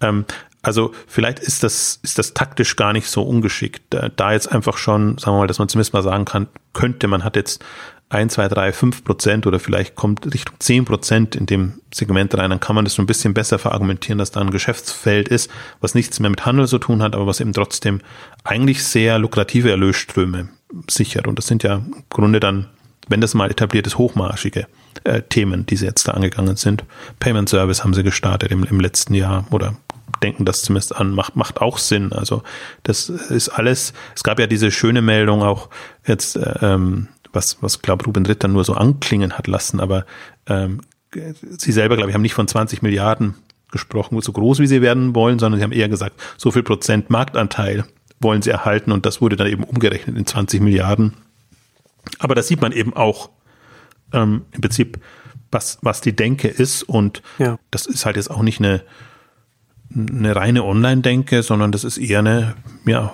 Ähm, also vielleicht ist das, ist das taktisch gar nicht so ungeschickt. Da jetzt einfach schon, sagen wir mal, dass man zumindest mal sagen kann, könnte, man hat jetzt ein, zwei, drei, fünf Prozent oder vielleicht kommt Richtung zehn Prozent in dem Segment rein, dann kann man das so ein bisschen besser verargumentieren, dass da ein Geschäftsfeld ist, was nichts mehr mit Handel zu tun hat, aber was eben trotzdem eigentlich sehr lukrative Erlösströme sichert. Und das sind ja im Grunde dann, wenn das mal etabliert ist, hochmarschige äh, Themen, die sie jetzt da angegangen sind. Payment Service haben sie gestartet im, im letzten Jahr oder denken das zumindest an, macht, macht auch Sinn. Also das ist alles, es gab ja diese schöne Meldung auch jetzt, ähm, was, was glaube Ruben Ritter nur so anklingen hat lassen, aber ähm, sie selber, glaube ich, haben nicht von 20 Milliarden gesprochen, so groß wie sie werden wollen, sondern sie haben eher gesagt, so viel Prozent Marktanteil wollen sie erhalten und das wurde dann eben umgerechnet in 20 Milliarden. Aber da sieht man eben auch ähm, im Prinzip, was, was die Denke ist und ja. das ist halt jetzt auch nicht eine, eine reine Online-Denke, sondern das ist eher eine ja,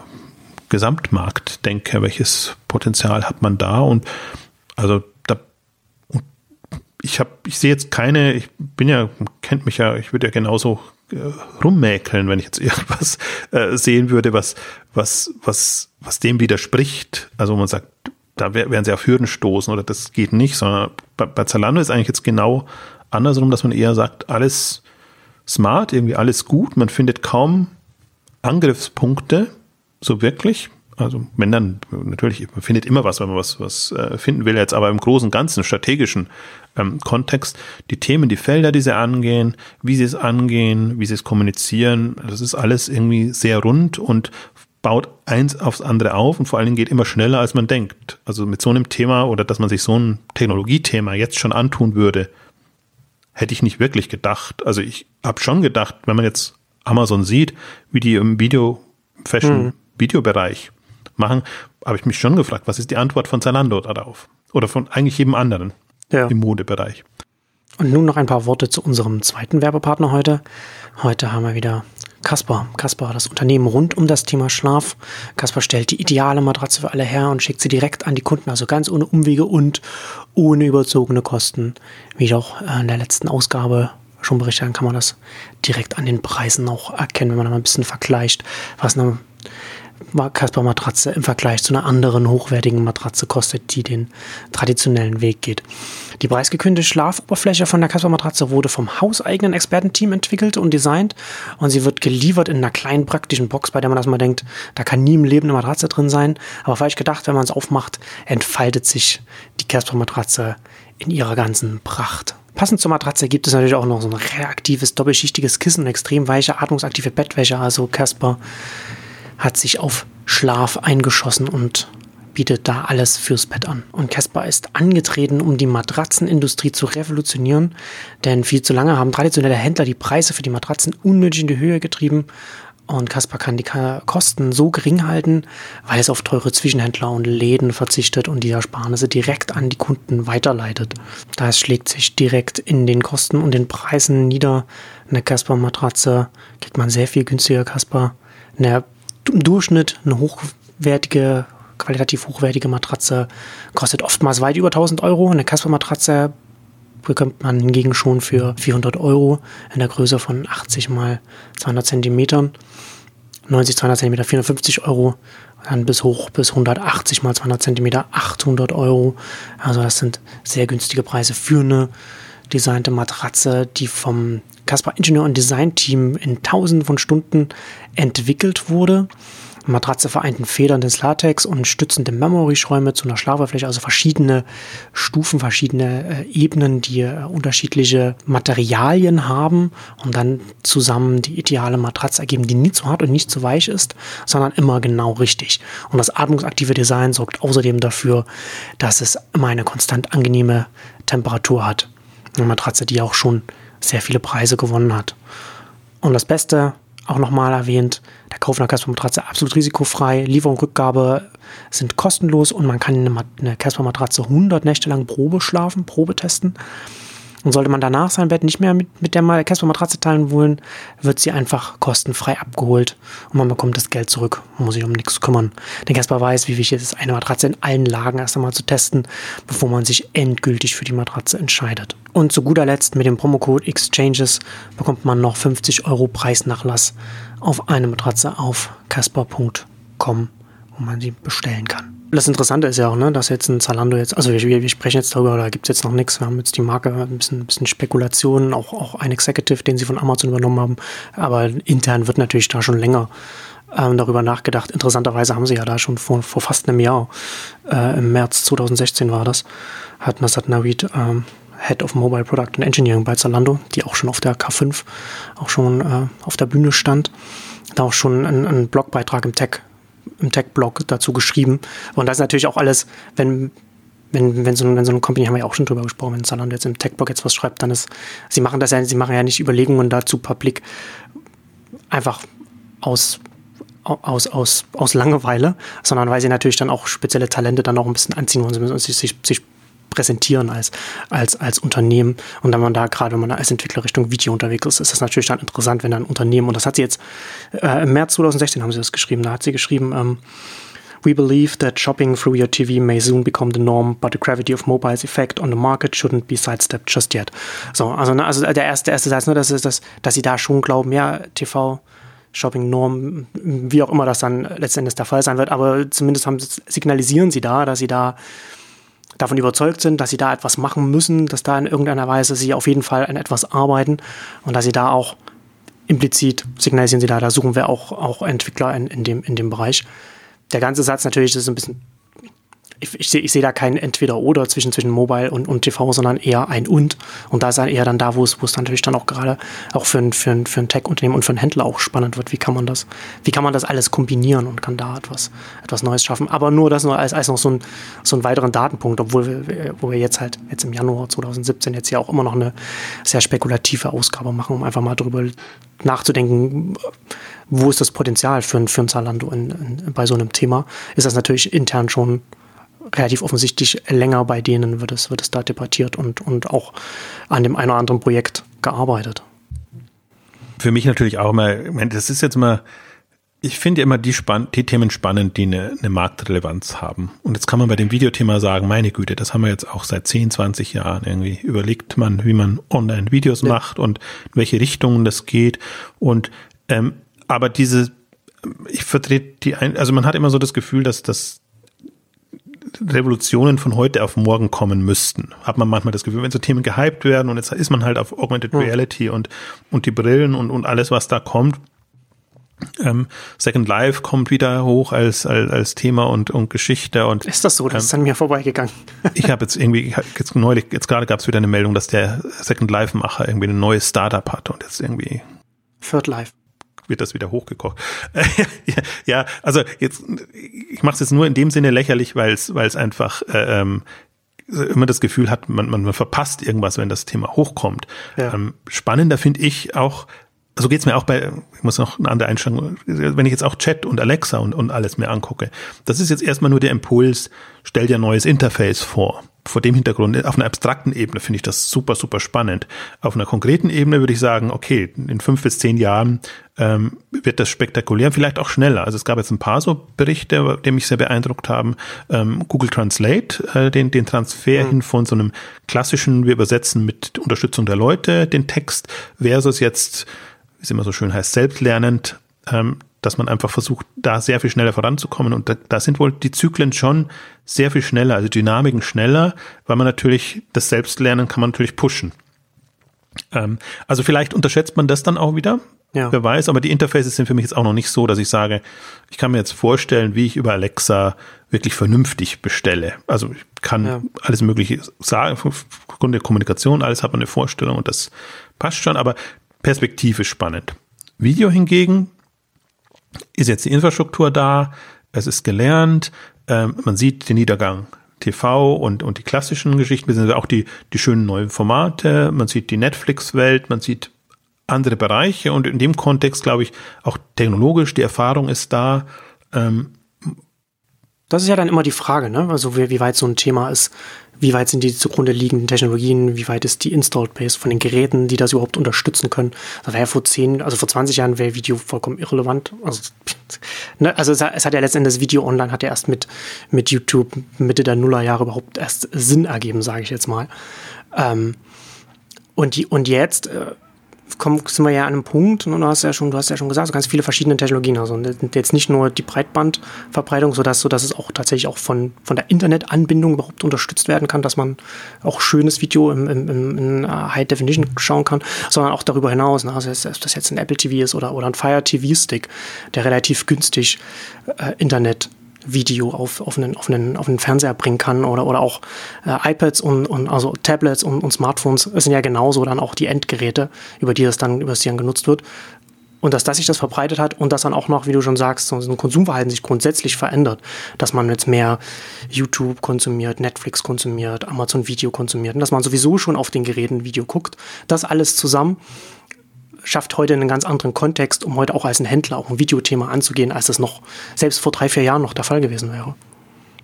Gesamtmarktdenke. Welches Potenzial hat man da? Und also da, ich habe, ich sehe jetzt keine, ich bin ja, kennt mich ja, ich würde ja genauso äh, rummäkeln, wenn ich jetzt irgendwas äh, sehen würde, was, was, was, was dem widerspricht. Also man sagt, da werden sie auf Hürden stoßen oder das geht nicht, sondern bei, bei Zalando ist eigentlich jetzt genau andersrum, dass man eher sagt, alles smart, irgendwie alles gut. Man findet kaum Angriffspunkte, so wirklich. Also wenn dann, natürlich, man findet immer was, wenn man was, was äh, finden will, jetzt aber im großen, ganzen strategischen ähm, Kontext, die Themen, die Felder, die sie angehen, wie sie es angehen, wie sie es kommunizieren, das ist alles irgendwie sehr rund und baut eins aufs andere auf und vor allen Dingen geht immer schneller, als man denkt. Also mit so einem Thema oder dass man sich so ein Technologiethema jetzt schon antun würde, hätte ich nicht wirklich gedacht. Also ich habe schon gedacht, wenn man jetzt Amazon sieht, wie die im Video, Fashion, mhm. Videobereich machen, habe ich mich schon gefragt, was ist die Antwort von Zalando darauf? Oder von eigentlich jedem anderen ja. im Modebereich. Und nun noch ein paar Worte zu unserem zweiten Werbepartner heute. Heute haben wir wieder Kasper. Kasper, das Unternehmen rund um das Thema Schlaf. Kasper stellt die ideale Matratze für alle her und schickt sie direkt an die Kunden, also ganz ohne Umwege und ohne überzogene Kosten. Wie doch in der letzten Ausgabe schon berichtet, kann man das direkt an den Preisen auch erkennen, wenn man da mal ein bisschen vergleicht, was eine Casper-Matratze im Vergleich zu einer anderen hochwertigen Matratze kostet, die den traditionellen Weg geht. Die preisgekündete Schlafoberfläche von der Casper-Matratze wurde vom hauseigenen Expertenteam entwickelt und designt und sie wird geliefert in einer kleinen praktischen Box, bei der man erstmal denkt, da kann nie im Leben eine Matratze drin sein. Aber falsch gedacht, wenn man es aufmacht, entfaltet sich die Casper-Matratze in ihrer ganzen Pracht. Passend zur Matratze gibt es natürlich auch noch so ein reaktives, doppelschichtiges Kissen, extrem weiche, atmungsaktive Bettwäsche. Also Casper hat sich auf Schlaf eingeschossen und bietet da alles fürs Bett an. Und Casper ist angetreten, um die Matratzenindustrie zu revolutionieren, denn viel zu lange haben traditionelle Händler die Preise für die Matratzen unnötig in die Höhe getrieben und Casper kann die Kosten so gering halten, weil es auf teure Zwischenhändler und Läden verzichtet und die Ersparnisse direkt an die Kunden weiterleitet. Das schlägt sich direkt in den Kosten und den Preisen nieder. Eine Casper-Matratze kriegt man sehr viel günstiger Casper. Eine im Durchschnitt eine hochwertige, qualitativ hochwertige Matratze kostet oftmals weit über 1000 Euro. Eine Casper-Matratze bekommt man hingegen schon für 400 Euro in der Größe von 80 mal 200 Zentimetern. 90, 200 Zentimeter 450 Euro, dann bis hoch bis 180 mal 200 Zentimeter 800 Euro. Also das sind sehr günstige Preise für eine designte Matratze, die vom Caspar Ingenieur- und Design-Team in tausenden von Stunden entwickelt wurde. Matratze vereinten Federn des Latex und stützende Memory-Schräume zu einer Schlafoberfläche, also verschiedene Stufen, verschiedene äh, Ebenen, die äh, unterschiedliche Materialien haben und dann zusammen die ideale Matratze ergeben, die nie zu hart und nicht zu weich ist, sondern immer genau richtig. Und das atmungsaktive Design sorgt außerdem dafür, dass es immer eine konstant angenehme Temperatur hat. Eine Matratze, die auch schon sehr viele Preise gewonnen hat. Und das Beste, auch nochmal erwähnt, der Kauf einer Casper-Matratze absolut risikofrei, Lieferung, Rückgabe sind kostenlos und man kann eine Casper-Matratze 100 Nächte lang Probe schlafen, Probe testen. Und sollte man danach sein Bett nicht mehr mit, mit der Casper-Matratze teilen wollen, wird sie einfach kostenfrei abgeholt und man bekommt das Geld zurück. Man muss sich um nichts kümmern. Denn Casper weiß, wie wichtig es ist, eine Matratze in allen Lagen erst einmal zu testen, bevor man sich endgültig für die Matratze entscheidet. Und zu guter Letzt mit dem Promocode Exchanges bekommt man noch 50 Euro Preisnachlass auf eine Matratze auf casper.com, wo man sie bestellen kann. Das Interessante ist ja auch, ne, dass jetzt ein Zalando jetzt, also wir, wir sprechen jetzt darüber, da gibt es jetzt noch nichts. Wir haben jetzt die Marke, ein bisschen, ein bisschen Spekulationen, auch, auch ein Executive, den sie von Amazon übernommen haben. Aber intern wird natürlich da schon länger ähm, darüber nachgedacht. Interessanterweise haben sie ja da schon vor, vor fast einem Jahr, äh, im März 2016 war das, hat Nasat Navid, ähm, Head of Mobile Product and Engineering bei Zalando, die auch schon auf der K5 auch schon äh, auf der Bühne stand, da auch schon einen, einen Blogbeitrag im Tech im Tech-Blog dazu geschrieben. Und das ist natürlich auch alles, wenn, wenn, wenn, so, wenn so eine Company, haben wir ja auch schon drüber gesprochen, wenn Zalando jetzt im Tech-Blog jetzt was schreibt, dann ist, sie machen das ja, sie machen ja nicht Überlegungen dazu publik, einfach aus aus, aus, aus Langeweile, sondern weil sie natürlich dann auch spezielle Talente dann auch ein bisschen anziehen wollen. Müssen sich, sich, sich präsentieren als, als, als Unternehmen. Und wenn man da gerade, wenn man als Entwickler Richtung Video unterwegs ist, ist das natürlich dann interessant, wenn dann ein Unternehmen, und das hat sie jetzt äh, im März 2016 haben sie das geschrieben, da hat sie geschrieben, ähm, We believe that shopping through your TV may soon become the norm, but the gravity of mobile's effect on the market shouldn't be sidestepped just yet. So, also, ne, also der erste, der erste Satz, ne, das ist das, dass sie da schon glauben, ja, TV, Shopping-Norm, wie auch immer das dann letztendlich der Fall sein wird, aber zumindest haben, signalisieren sie da, dass sie da davon überzeugt sind, dass sie da etwas machen müssen, dass da in irgendeiner Weise sie auf jeden Fall an etwas arbeiten und dass sie da auch implizit signalisieren sie da, da suchen wir auch, auch Entwickler in, in, dem, in dem Bereich. Der ganze Satz natürlich ist ein bisschen ich, ich sehe seh da kein Entweder-Oder zwischen, zwischen Mobile und, und TV, sondern eher ein Und. Und da ist dann eher dann da, wo es, wo es natürlich dann auch gerade auch für ein, für ein, für ein Tech-Unternehmen und für einen Händler auch spannend wird. Wie kann man das, wie kann man das alles kombinieren und kann da etwas, etwas Neues schaffen? Aber nur das nur als, als noch so, ein, so einen weiteren Datenpunkt, obwohl wir, wo wir jetzt halt jetzt im Januar 2017 jetzt ja auch immer noch eine sehr spekulative Ausgabe machen, um einfach mal darüber nachzudenken, wo ist das Potenzial für für ein Zalando in, in, bei so einem Thema, ist das natürlich intern schon relativ offensichtlich länger bei denen wird es, wird es da debattiert und, und auch an dem einen oder anderen Projekt gearbeitet. Für mich natürlich auch immer, das ist jetzt mal, ich finde immer die, spann die Themen spannend, die eine, eine Marktrelevanz haben. Und jetzt kann man bei dem Videothema sagen, meine Güte, das haben wir jetzt auch seit 10, 20 Jahren irgendwie. Überlegt man, wie man Online-Videos ja. macht und in welche Richtungen das geht. Und ähm, aber diese ich vertrete die, ein, also man hat immer so das Gefühl, dass das Revolutionen von heute auf morgen kommen müssten. Hat man manchmal das Gefühl, wenn so Themen gehypt werden und jetzt ist man halt auf Augmented Reality und, und die Brillen und, und alles, was da kommt. Ähm, Second Life kommt wieder hoch als, als, als Thema und, und Geschichte und ist das so? Das ähm, ist an mir vorbeigegangen. ich habe jetzt irgendwie jetzt neulich jetzt gerade gab es wieder eine Meldung, dass der Second Life Macher irgendwie ein neues Startup hat und jetzt irgendwie Third Life wird das wieder hochgekocht. ja, also jetzt, ich mache es jetzt nur in dem Sinne lächerlich, weil es, weil es einfach äh, ähm, immer das Gefühl hat, man, man, verpasst irgendwas, wenn das Thema hochkommt. Ja. Ähm, spannender finde ich auch, so geht's mir auch bei, ich muss noch eine andere Einstellung, wenn ich jetzt auch Chat und Alexa und, und alles mir angucke, das ist jetzt erstmal nur der Impuls, stell dir ein neues Interface vor vor dem Hintergrund, auf einer abstrakten Ebene finde ich das super, super spannend. Auf einer konkreten Ebene würde ich sagen, okay, in fünf bis zehn Jahren ähm, wird das spektakulär, vielleicht auch schneller. Also es gab jetzt ein paar so Berichte, die mich sehr beeindruckt haben. Ähm, Google Translate, äh, den, den Transfer mhm. hin von so einem klassischen, wir übersetzen mit Unterstützung der Leute den Text versus jetzt, wie es immer so schön heißt, selbstlernend. Ähm, dass man einfach versucht, da sehr viel schneller voranzukommen. Und da, da sind wohl die Zyklen schon sehr viel schneller, also Dynamiken schneller, weil man natürlich das Selbstlernen kann man natürlich pushen. Ähm, also vielleicht unterschätzt man das dann auch wieder. Ja. Wer weiß, aber die Interfaces sind für mich jetzt auch noch nicht so, dass ich sage, ich kann mir jetzt vorstellen, wie ich über Alexa wirklich vernünftig bestelle. Also ich kann ja. alles Mögliche sagen, aufgrund der Kommunikation, alles hat man eine Vorstellung und das passt schon, aber Perspektive ist spannend. Video hingegen ist jetzt die Infrastruktur da, es ist gelernt, ähm, man sieht den Niedergang TV und, und die klassischen Geschichten, beziehungsweise auch die, die schönen neuen Formate, man sieht die Netflix-Welt, man sieht andere Bereiche und in dem Kontext glaube ich auch technologisch, die Erfahrung ist da. Ähm, das ist ja dann immer die Frage, ne? Also wie, wie weit so ein Thema ist, wie weit sind die zugrunde liegenden Technologien, wie weit ist die Installed Base von den Geräten, die das überhaupt unterstützen können. Das war ja vor zehn, also vor 20 Jahren wäre Video vollkommen irrelevant. Also, ne, also es, es hat ja letztendlich das Video online hat ja erst mit, mit YouTube Mitte der Nullerjahre überhaupt erst Sinn ergeben, sage ich jetzt mal. Ähm, und, die, und jetzt äh, kommen, sind wir ja an einem Punkt, und du hast ja schon, du hast ja schon gesagt, so ganz viele verschiedene Technologien. Also jetzt nicht nur die Breitbandverbreitung, sodass, sodass es auch tatsächlich auch von, von der Internetanbindung überhaupt unterstützt werden kann, dass man auch schönes Video im, im, im in äh, High Definition schauen kann, sondern auch darüber hinaus. Ne? Also ob das jetzt ein Apple TV ist oder, oder ein Fire TV Stick, der relativ günstig äh, Internet Video auf, auf, einen, auf, einen, auf einen Fernseher bringen kann oder, oder auch äh, iPads und, und also Tablets und, und Smartphones sind ja genauso dann auch die Endgeräte, über die das dann, über das dann genutzt wird. Und dass das sich das verbreitet hat und dass dann auch noch, wie du schon sagst, so ein Konsumverhalten sich grundsätzlich verändert. Dass man jetzt mehr YouTube konsumiert, Netflix konsumiert, Amazon Video konsumiert und dass man sowieso schon auf den Geräten Video guckt. Das alles zusammen schafft heute einen ganz anderen Kontext, um heute auch als ein Händler auch ein Videothema anzugehen, als das noch selbst vor drei, vier Jahren noch der Fall gewesen wäre.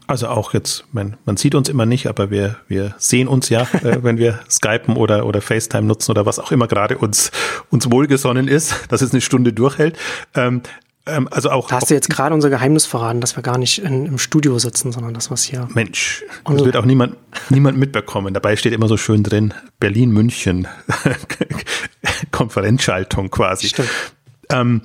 Also auch jetzt, man, man sieht uns immer nicht, aber wir, wir sehen uns ja, äh, wenn wir Skypen oder, oder FaceTime nutzen oder was auch immer gerade uns, uns wohlgesonnen ist, dass es eine Stunde durchhält. Ähm, ähm, also auch. Da hast du jetzt gerade unser Geheimnis verraten, dass wir gar nicht in, im Studio sitzen, sondern das, was hier. Mensch, das wird auch niemand, niemand mitbekommen. Dabei steht immer so schön drin, Berlin, München, Konferenzschaltung quasi. Stimmt. Ähm,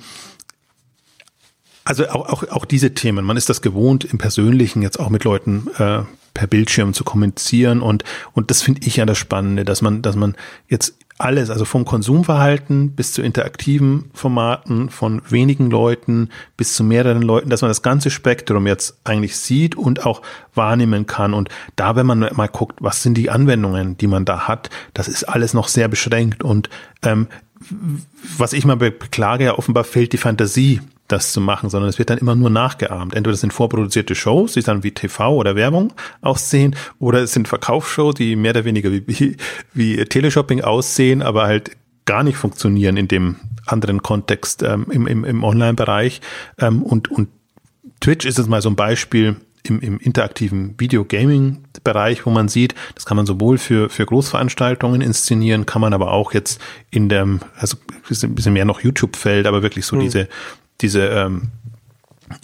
also auch, auch, auch diese Themen, man ist das gewohnt, im Persönlichen jetzt auch mit Leuten äh, per Bildschirm zu kommunizieren und, und das finde ich ja das Spannende, dass man, dass man jetzt alles, also vom Konsumverhalten bis zu interaktiven Formaten, von wenigen Leuten bis zu mehreren Leuten, dass man das ganze Spektrum jetzt eigentlich sieht und auch wahrnehmen kann. Und da, wenn man mal guckt, was sind die Anwendungen, die man da hat, das ist alles noch sehr beschränkt. Und ähm, was ich mal beklage, ja offenbar fehlt die Fantasie das zu machen, sondern es wird dann immer nur nachgeahmt. Entweder das sind vorproduzierte Shows, die dann wie TV oder Werbung aussehen, oder es sind Verkaufsshows, die mehr oder weniger wie, wie, wie Teleshopping aussehen, aber halt gar nicht funktionieren in dem anderen Kontext ähm, im, im, im Online-Bereich. Ähm, und, und Twitch ist jetzt mal so ein Beispiel im, im interaktiven Video-Gaming-Bereich, wo man sieht, das kann man sowohl für, für Großveranstaltungen inszenieren, kann man aber auch jetzt in dem, also ein bisschen mehr noch YouTube-Feld, aber wirklich so mhm. diese diese ähm,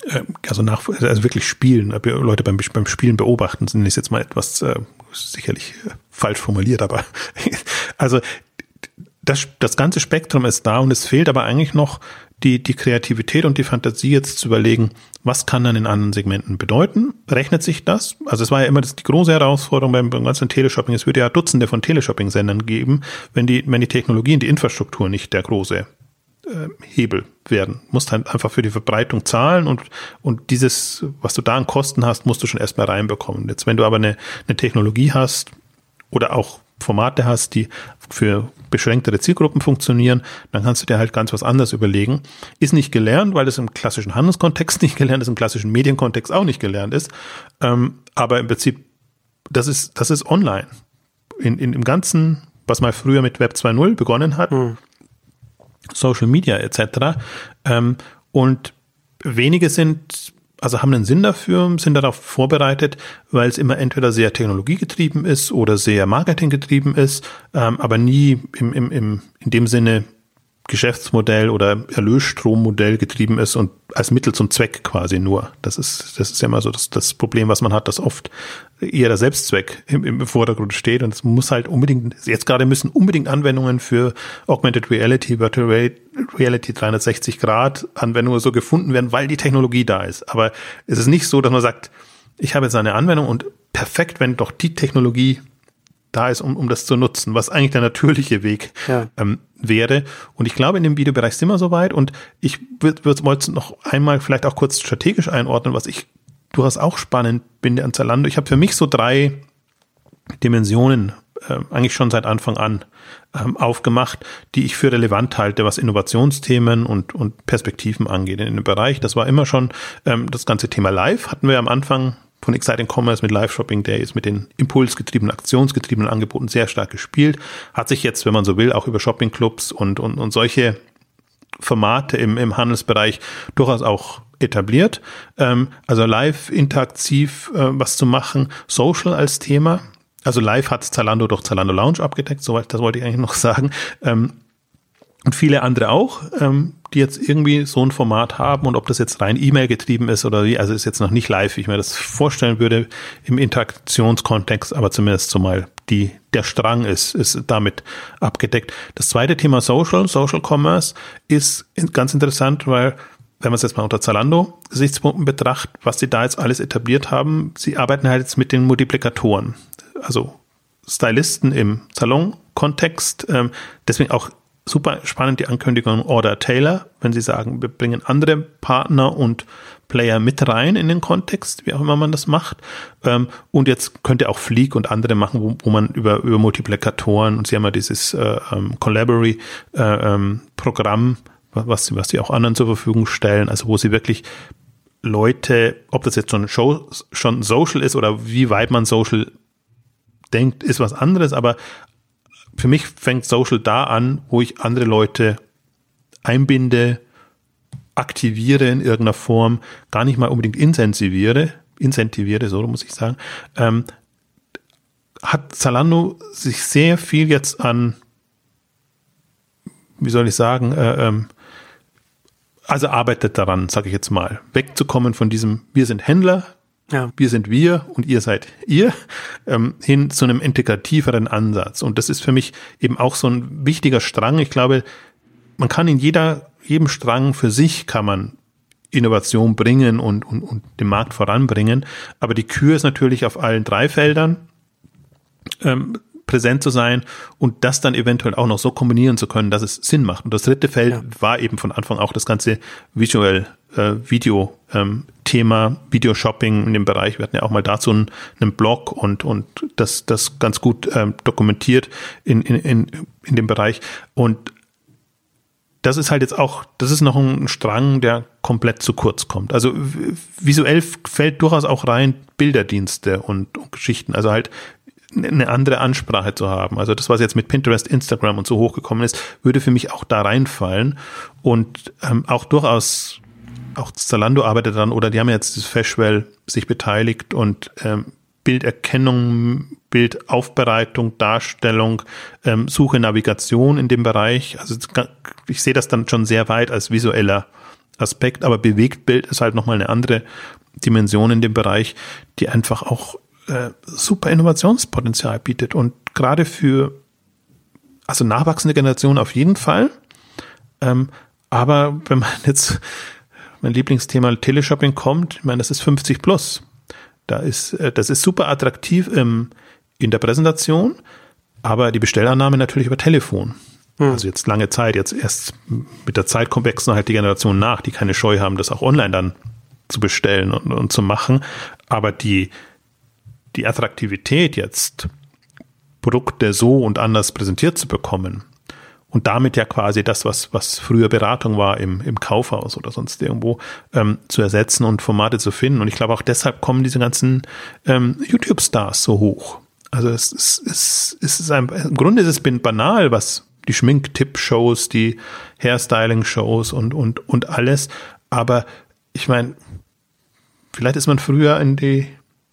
äh, also nach also wirklich spielen, Leute beim, beim Spielen beobachten, sind ist jetzt mal etwas äh, sicherlich äh, falsch formuliert, aber also das, das ganze Spektrum ist da und es fehlt aber eigentlich noch die, die Kreativität und die Fantasie jetzt zu überlegen, was kann dann in anderen Segmenten bedeuten? Rechnet sich das? Also es war ja immer das, die große Herausforderung beim, beim ganzen Teleshopping. Es würde ja Dutzende von Teleshopping-Sendern geben, wenn die, wenn die Technologie und die Infrastruktur nicht der große äh, Hebel werden. Du musst halt einfach für die Verbreitung zahlen und, und dieses, was du da an Kosten hast, musst du schon erstmal reinbekommen. Jetzt, wenn du aber eine, eine Technologie hast oder auch Formate hast, die für beschränktere Zielgruppen funktionieren, dann kannst du dir halt ganz was anderes überlegen. Ist nicht gelernt, weil das im klassischen Handelskontext nicht gelernt ist, im klassischen Medienkontext auch nicht gelernt ist. Ähm, aber im Prinzip, das ist, das ist online. In, in, Im Ganzen, was mal früher mit Web 2.0 begonnen hat, mhm. Social Media etc. Ähm, und wenige sind also haben einen Sinn dafür, sind darauf vorbereitet, weil es immer entweder sehr technologiegetrieben ist oder sehr marketinggetrieben ist, ähm, aber nie im, im, im, in dem Sinne Geschäftsmodell oder Erlösstrommodell getrieben ist und als Mittel zum Zweck quasi nur. Das ist, das ist ja immer so das, das Problem, was man hat, dass oft eher der Selbstzweck im, im Vordergrund steht und es muss halt unbedingt, jetzt gerade müssen unbedingt Anwendungen für Augmented Reality, Virtual Reality 360 Grad Anwendungen so gefunden werden, weil die Technologie da ist. Aber es ist nicht so, dass man sagt, ich habe jetzt eine Anwendung und perfekt, wenn doch die Technologie da ist, um, um das zu nutzen, was eigentlich der natürliche Weg ja. ähm, wäre. Und ich glaube, in dem Videobereich sind wir soweit. Und ich würde wollte noch einmal vielleicht auch kurz strategisch einordnen, was ich durchaus auch spannend bin an Zalando. Ich habe für mich so drei Dimensionen äh, eigentlich schon seit Anfang an ähm, aufgemacht, die ich für relevant halte, was Innovationsthemen und, und Perspektiven angeht in dem Bereich. Das war immer schon ähm, das ganze Thema Live, hatten wir am Anfang von Exciting Commerce mit Live Shopping Days, mit den impulsgetriebenen, aktionsgetriebenen Angeboten sehr stark gespielt. Hat sich jetzt, wenn man so will, auch über Shopping Clubs und, und, und solche Formate im, im Handelsbereich durchaus auch etabliert. Ähm, also live interaktiv äh, was zu machen, Social als Thema. Also live hat Zalando durch Zalando Lounge abgedeckt, soweit das wollte ich eigentlich noch sagen. Ähm, und viele andere auch, ähm, die jetzt irgendwie so ein Format haben und ob das jetzt rein E-Mail getrieben ist oder wie, also ist jetzt noch nicht live, wie ich mir das vorstellen würde im Interaktionskontext, aber zumindest zumal die, der Strang ist, ist damit abgedeckt. Das zweite Thema Social, Social Commerce ist ganz interessant, weil wenn man es jetzt mal unter Zalando Gesichtspunkten betrachtet, was sie da jetzt alles etabliert haben, sie arbeiten halt jetzt mit den Multiplikatoren. Also Stylisten im Salon-Kontext, ähm, deswegen auch super spannend die Ankündigung Order Taylor, wenn sie sagen, wir bringen andere Partner und Player mit rein in den Kontext, wie auch immer man das macht. Ähm, und jetzt könnt ihr auch Fleek und andere machen, wo, wo man über, über Multiplikatoren und sie haben ja dieses äh, ähm, Collaborate äh, ähm, was sie, was sie auch anderen zur Verfügung stellen, also wo sie wirklich Leute, ob das jetzt schon Show, schon Social ist oder wie weit man Social denkt, ist was anderes, aber für mich fängt Social da an, wo ich andere Leute einbinde, aktiviere in irgendeiner Form, gar nicht mal unbedingt incentiviere, incentiviere, so muss ich sagen, ähm, hat Zalando sich sehr viel jetzt an, wie soll ich sagen, äh, ähm, also arbeitet daran, sage ich jetzt mal, wegzukommen von diesem, wir sind Händler, ja. Wir sind wir und ihr seid ihr, ähm, hin zu einem integrativeren Ansatz. Und das ist für mich eben auch so ein wichtiger Strang. Ich glaube, man kann in jeder, jedem Strang für sich kann man Innovation bringen und, und, und den Markt voranbringen. Aber die Kür ist natürlich auf allen drei Feldern ähm, präsent zu sein und das dann eventuell auch noch so kombinieren zu können, dass es Sinn macht. Und das dritte Feld ja. war eben von Anfang auch das ganze Visual äh, Video ähm, Thema Videoshopping in dem Bereich. Wir hatten ja auch mal dazu einen, einen Blog und, und das, das ganz gut ähm, dokumentiert in, in, in, in dem Bereich. Und das ist halt jetzt auch, das ist noch ein Strang, der komplett zu kurz kommt. Also visuell fällt durchaus auch rein Bilderdienste und, und Geschichten. Also halt eine andere Ansprache zu haben. Also das, was jetzt mit Pinterest, Instagram und so hochgekommen ist, würde für mich auch da reinfallen und ähm, auch durchaus auch Zalando arbeitet daran oder die haben jetzt das Fashwell sich beteiligt und ähm, Bilderkennung, Bildaufbereitung, Darstellung, ähm, Suche, Navigation in dem Bereich. Also ich sehe das dann schon sehr weit als visueller Aspekt, aber Bewegtbild ist halt nochmal eine andere Dimension in dem Bereich, die einfach auch äh, super Innovationspotenzial bietet und gerade für also nachwachsende Generation auf jeden Fall. Ähm, aber wenn man jetzt mein Lieblingsthema Teleshopping kommt, ich meine, das ist 50 plus. Da ist, äh, das ist super attraktiv im, in der Präsentation, aber die Bestellannahme natürlich über Telefon. Hm. Also jetzt lange Zeit, jetzt erst mit der Zeit kommt wechseln halt die Generationen nach, die keine Scheu haben, das auch online dann zu bestellen und, und zu machen. Aber die, die Attraktivität jetzt, Produkte so und anders präsentiert zu bekommen, und damit ja quasi das, was, was früher Beratung war im, im Kaufhaus oder sonst irgendwo, ähm, zu ersetzen und Formate zu finden. Und ich glaube auch deshalb kommen diese ganzen ähm, YouTube-Stars so hoch. Also es, es, es, es ist ein, im Grunde ist es banal, was die Schminktipp-Shows, die Hairstyling-Shows und, und, und alles. Aber ich meine, vielleicht ist man früher in die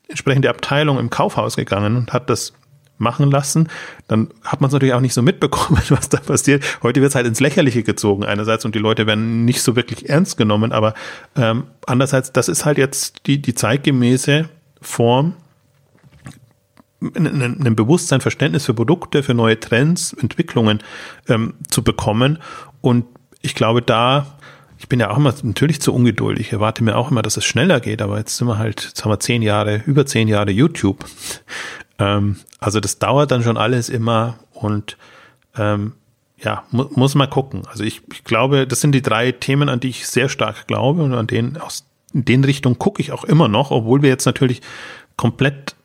entsprechende Abteilung im Kaufhaus gegangen und hat das machen lassen, dann hat man es natürlich auch nicht so mitbekommen, was da passiert. Heute wird es halt ins Lächerliche gezogen einerseits und die Leute werden nicht so wirklich ernst genommen, aber ähm, andererseits, das ist halt jetzt die, die zeitgemäße Form, ein, ein Bewusstsein, Verständnis für Produkte, für neue Trends, Entwicklungen ähm, zu bekommen. Und ich glaube, da ich bin ja auch immer natürlich zu ungeduldig. Ich erwarte mir auch immer, dass es schneller geht, aber jetzt sind wir halt, jetzt haben wir zehn Jahre, über zehn Jahre YouTube. Ähm, also das dauert dann schon alles immer und ähm, ja, mu muss man gucken. Also ich, ich glaube, das sind die drei Themen, an die ich sehr stark glaube und an denen aus in den Richtungen gucke ich auch immer noch, obwohl wir jetzt natürlich komplett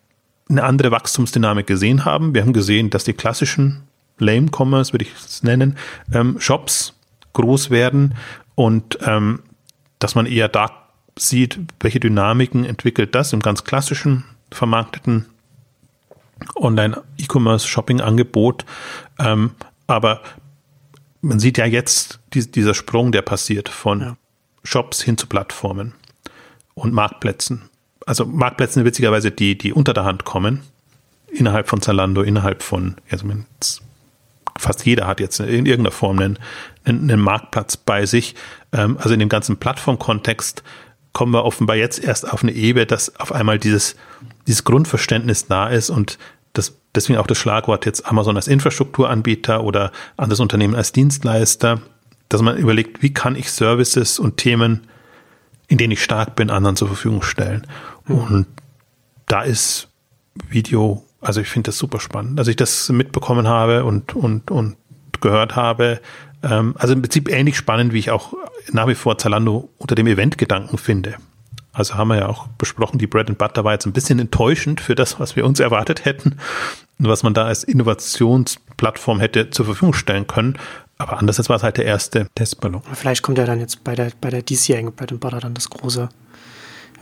eine andere Wachstumsdynamik gesehen haben. Wir haben gesehen, dass die klassischen Lame Commerce, würde ich es nennen, ähm, Shops groß werden und ähm, dass man eher da sieht, welche Dynamiken entwickelt das im ganz klassischen vermarkteten Online-E-Commerce-Shopping-Angebot. Ähm, aber man sieht ja jetzt die, dieser Sprung, der passiert von ja. Shops hin zu Plattformen und Marktplätzen. Also Marktplätze witzigerweise, die, die unter der Hand kommen, innerhalb von Zalando, innerhalb von, also fast jeder hat jetzt in irgendeiner Form einen, einen Marktplatz bei sich. Ähm, also in dem ganzen Plattformkontext kommen wir offenbar jetzt erst auf eine Ebene, dass auf einmal dieses dieses Grundverständnis da ist und das, deswegen auch das Schlagwort jetzt Amazon als Infrastrukturanbieter oder anderes Unternehmen als Dienstleister, dass man überlegt, wie kann ich Services und Themen, in denen ich stark bin, anderen zur Verfügung stellen. Mhm. Und da ist Video, also ich finde das super spannend, dass ich das mitbekommen habe und, und, und gehört habe. Ähm, also im Prinzip ähnlich spannend, wie ich auch nach wie vor Zalando unter dem Event-Gedanken finde. Also haben wir ja auch besprochen, die Bread and Butter war jetzt ein bisschen enttäuschend für das, was wir uns erwartet hätten und was man da als Innovationsplattform hätte zur Verfügung stellen können. Aber andererseits war es halt der erste Testballon. Vielleicht kommt ja dann jetzt bei der, bei der diesjährigen Bread and Butter dann das große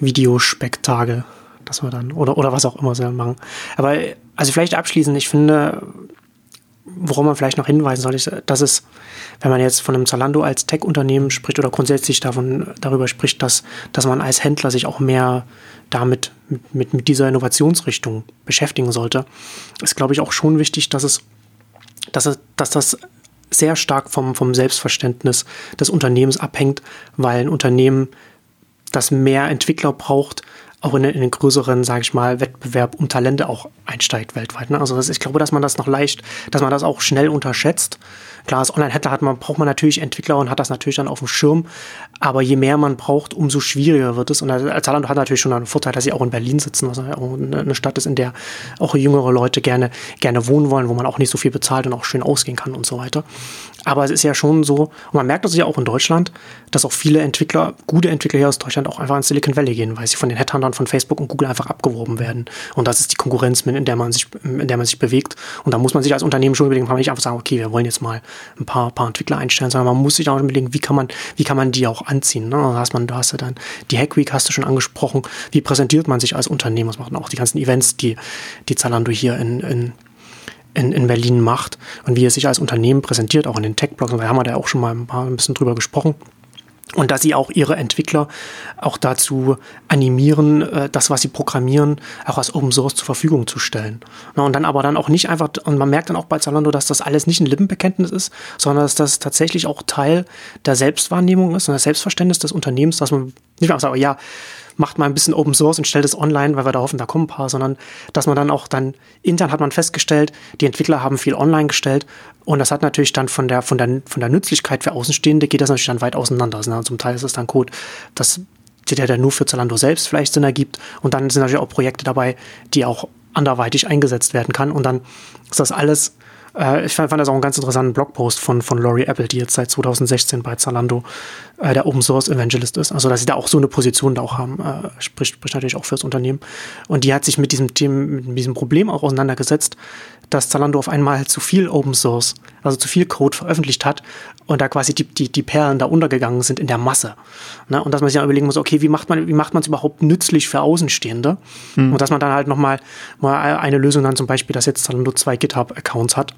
Videospektakel, dass wir dann, oder, oder was auch immer sie machen. Aber, also vielleicht abschließend, ich finde, worum man vielleicht noch hinweisen sollte, ist, dass es, wenn man jetzt von einem Zalando als Tech-Unternehmen spricht oder grundsätzlich davon, darüber spricht, dass, dass man als Händler sich auch mehr damit, mit, mit dieser Innovationsrichtung beschäftigen sollte, ist, glaube ich, auch schon wichtig, dass es, dass es, dass das sehr stark vom, vom Selbstverständnis des Unternehmens abhängt, weil ein Unternehmen, das mehr Entwickler braucht, auch in, in den größeren, sage ich mal, Wettbewerb um Talente auch einsteigt weltweit. Ne? Also das, ich glaube, dass man das noch leicht, dass man das auch schnell unterschätzt. Klar, als Online-Händler hat man, braucht man natürlich Entwickler und hat das natürlich dann auf dem Schirm. Aber je mehr man braucht, umso schwieriger wird es. Und Zalando hat natürlich schon einen Vorteil, dass sie auch in Berlin sitzen, was ja auch eine Stadt ist, in der auch jüngere Leute gerne, gerne wohnen wollen, wo man auch nicht so viel bezahlt und auch schön ausgehen kann und so weiter. Aber es ist ja schon so, und man merkt das ja auch in Deutschland, dass auch viele Entwickler, gute Entwickler hier aus Deutschland auch einfach ins Silicon Valley gehen, weil sie von den Headhuntern von Facebook und Google einfach abgeworben werden. Und das ist die Konkurrenz, in der man sich, in der man sich bewegt. Und da muss man sich als Unternehmen schon überlegen, kann man nicht einfach sagen, okay, wir wollen jetzt mal ein paar, paar Entwickler einstellen, sondern man muss sich auch überlegen, wie kann man, wie kann man die auch anziehen. Ne? Da hast man, da hast du dann die Hack Week hast du schon angesprochen. Wie präsentiert man sich als Unternehmen? Was machen auch die ganzen Events, die, die Zalando hier in, in in, in Berlin macht und wie er sich als Unternehmen präsentiert, auch in den Tech-Blogs. Da haben wir da auch schon mal ein, paar, ein bisschen drüber gesprochen. Und dass sie auch ihre Entwickler auch dazu animieren, äh, das, was sie programmieren, auch als Open Source zur Verfügung zu stellen. und dann aber dann auch nicht einfach, und man merkt dann auch bei Zalando, dass das alles nicht ein Lippenbekenntnis ist, sondern dass das tatsächlich auch Teil der Selbstwahrnehmung ist und das Selbstverständnis des Unternehmens, dass man nicht mehr sagen, ja, macht mal ein bisschen Open Source und stellt es online, weil wir da hoffen, da kommen ein paar, sondern dass man dann auch dann intern hat man festgestellt, die Entwickler haben viel online gestellt und das hat natürlich dann von der, von der, von der Nützlichkeit für Außenstehende geht das natürlich dann weit auseinander. Also zum Teil ist es dann Code, das, der, der nur für Zalando selbst vielleicht Sinn ergibt und dann sind natürlich auch Projekte dabei, die auch anderweitig eingesetzt werden kann und dann ist das alles äh, ich fand, fand, das auch einen ganz interessanten Blogpost von, von Laurie Apple, die jetzt seit 2016 bei Zalando äh, der Open Source Evangelist ist. Also, dass sie da auch so eine Position da auch haben, äh, spricht, spricht natürlich auch fürs Unternehmen. Und die hat sich mit diesem Thema, mit diesem Problem auch auseinandergesetzt, dass Zalando auf einmal zu viel Open Source, also zu viel Code veröffentlicht hat und da quasi die, die, die Perlen da untergegangen sind in der Masse. Ne? Und dass man sich dann überlegen muss, okay, wie macht man, wie macht man es überhaupt nützlich für Außenstehende? Hm. Und dass man dann halt nochmal mal eine Lösung dann zum Beispiel, dass jetzt Zalando zwei GitHub-Accounts hat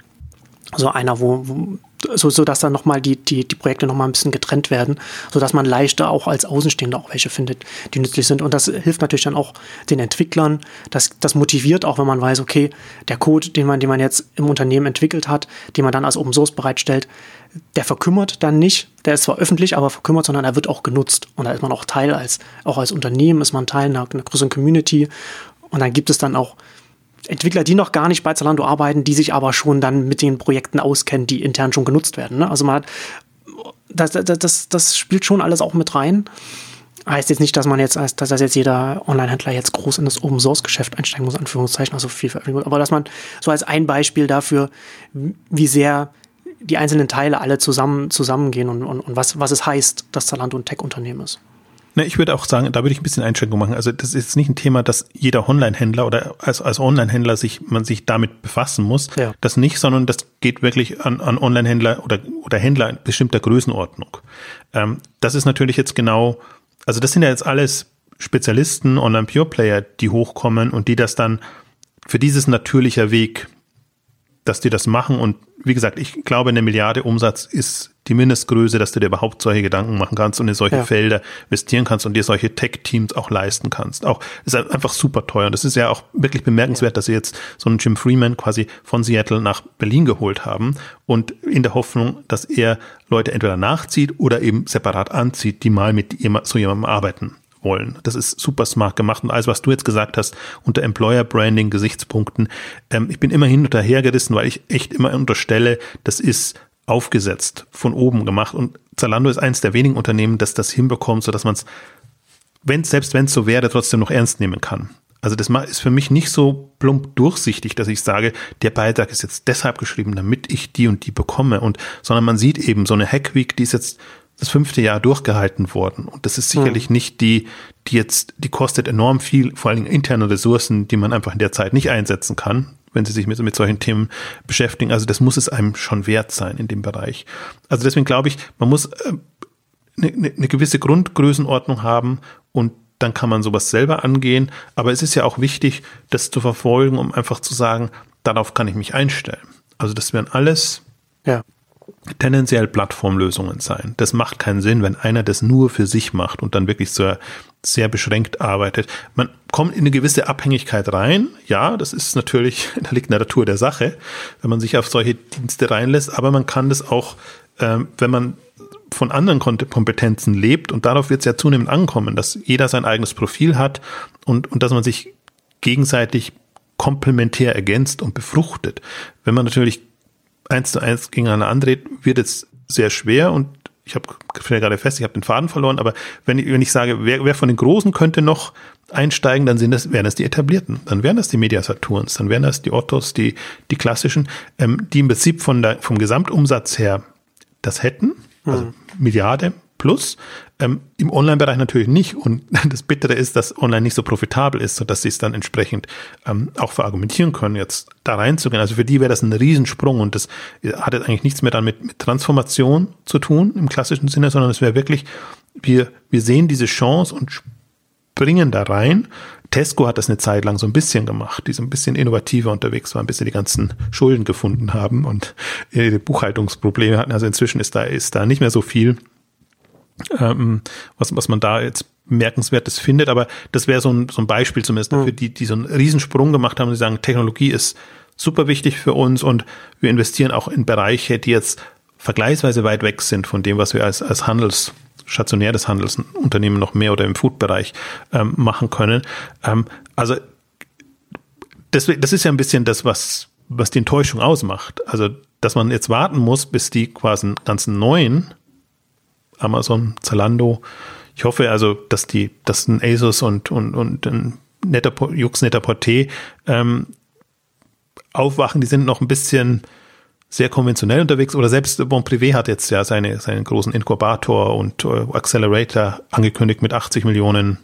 so einer, wo, wo so, so dass dann nochmal die, die, die Projekte nochmal ein bisschen getrennt werden, so dass man leichter auch als Außenstehender auch welche findet, die nützlich sind. Und das hilft natürlich dann auch den Entwicklern. Das, das motiviert auch, wenn man weiß, okay, der Code, den man, den man jetzt im Unternehmen entwickelt hat, den man dann als Open Source bereitstellt, der verkümmert dann nicht. Der ist zwar öffentlich, aber verkümmert, sondern er wird auch genutzt. Und da ist man auch Teil als, auch als Unternehmen ist man Teil einer, einer größeren Community. Und dann gibt es dann auch Entwickler, die noch gar nicht bei Zalando arbeiten, die sich aber schon dann mit den Projekten auskennen, die intern schon genutzt werden. Ne? Also man hat, das, das, das spielt schon alles auch mit rein. Heißt jetzt nicht, dass man jetzt, dass das jetzt jeder Online-Händler jetzt groß in das Open Source Geschäft einsteigen muss, Anführungszeichen, also viel veröffentlichen aber dass man so als ein Beispiel dafür, wie sehr die einzelnen Teile alle zusammen, zusammengehen und, und, und was, was es heißt, dass Zalando ein Tech-Unternehmen ist. Ne, ich würde auch sagen, da würde ich ein bisschen Einschränkung machen. Also das ist jetzt nicht ein Thema, dass jeder Online-Händler oder als, als Online-Händler sich, man sich damit befassen muss. Ja. Das nicht, sondern das geht wirklich an, an Online-Händler oder, oder Händler in bestimmter Größenordnung. Ähm, das ist natürlich jetzt genau, also das sind ja jetzt alles Spezialisten, Online-Pure-Player, die hochkommen und die das dann für dieses natürlicher Weg dass die das machen. Und wie gesagt, ich glaube, eine Milliarde Umsatz ist die Mindestgröße, dass du dir überhaupt solche Gedanken machen kannst und in solche ja. Felder investieren kannst und dir solche Tech-Teams auch leisten kannst. Auch ist einfach super teuer. Und das ist ja auch wirklich bemerkenswert, ja. dass sie jetzt so einen Jim Freeman quasi von Seattle nach Berlin geholt haben und in der Hoffnung, dass er Leute entweder nachzieht oder eben separat anzieht, die mal mit so jemandem arbeiten wollen. Das ist super smart gemacht. Und alles, was du jetzt gesagt hast, unter Employer Branding Gesichtspunkten, ähm, ich bin immer hin und her gerissen, weil ich echt immer unterstelle, das ist aufgesetzt, von oben gemacht. Und Zalando ist eines der wenigen Unternehmen, das das hinbekommt, sodass man es, wenn, selbst wenn es so wäre, trotzdem noch ernst nehmen kann. Also das ist für mich nicht so plump durchsichtig, dass ich sage, der Beitrag ist jetzt deshalb geschrieben, damit ich die und die bekomme. Und sondern man sieht eben so eine Hackweek, die ist jetzt das fünfte Jahr durchgehalten worden. Und das ist sicherlich mhm. nicht die, die jetzt, die kostet enorm viel, vor allen Dingen interne Ressourcen, die man einfach in der Zeit nicht einsetzen kann, wenn sie sich mit, mit solchen Themen beschäftigen. Also das muss es einem schon wert sein in dem Bereich. Also deswegen glaube ich, man muss äh, eine, eine gewisse Grundgrößenordnung haben und dann kann man sowas selber angehen. Aber es ist ja auch wichtig, das zu verfolgen, um einfach zu sagen, darauf kann ich mich einstellen. Also das wären alles ja tendenziell Plattformlösungen sein. Das macht keinen Sinn, wenn einer das nur für sich macht und dann wirklich so sehr beschränkt arbeitet. Man kommt in eine gewisse Abhängigkeit rein. Ja, das ist natürlich, da liegt in der Natur der Sache, wenn man sich auf solche Dienste reinlässt, aber man kann das auch, ähm, wenn man von anderen Kompetenzen lebt und darauf wird es ja zunehmend ankommen, dass jeder sein eigenes Profil hat und, und dass man sich gegenseitig komplementär ergänzt und befruchtet. Wenn man natürlich eins zu eins gegeneinander andreht, wird es sehr schwer und ich habe gerade fest, ich habe den Faden verloren, aber wenn ich, wenn ich sage, wer, wer von den Großen könnte noch einsteigen, dann sind das, wären das die etablierten, dann wären das die Mediasaturns, dann wären das die Ottos, die, die klassischen, ähm, die im Prinzip von der, vom Gesamtumsatz her das hätten, also mhm. Milliarde plus, ähm, Im Online-Bereich natürlich nicht. Und das Bittere ist, dass Online nicht so profitabel ist, sodass sie es dann entsprechend ähm, auch verargumentieren können, jetzt da reinzugehen. Also für die wäre das ein Riesensprung und das hat jetzt eigentlich nichts mehr dann mit, mit Transformation zu tun im klassischen Sinne, sondern es wäre wirklich, wir, wir sehen diese Chance und springen da rein. Tesco hat das eine Zeit lang so ein bisschen gemacht, die so ein bisschen innovativer unterwegs waren, bis sie die ganzen Schulden gefunden haben und ihre Buchhaltungsprobleme hatten. Also inzwischen ist da, ist da nicht mehr so viel ähm, was, was man da jetzt merkenswertes findet, aber das wäre so ein, so ein Beispiel zumindest mhm. für die, die so einen Riesensprung gemacht haben, die sagen, Technologie ist super wichtig für uns und wir investieren auch in Bereiche, die jetzt vergleichsweise weit weg sind von dem, was wir als, als Handels stationäres Handelsunternehmen noch mehr oder im Food-Bereich ähm, machen können. Ähm, also das, das ist ja ein bisschen das, was, was die Enttäuschung ausmacht. Also, dass man jetzt warten muss, bis die quasi ganzen neuen Amazon, Zalando, ich hoffe also, dass die, dass ein Asus und, und, und ein netter, Jux netter Porté ähm, aufwachen, die sind noch ein bisschen sehr konventionell unterwegs oder selbst Bon Privé hat jetzt ja seine, seinen großen Inkubator und äh, Accelerator angekündigt mit 80 Millionen,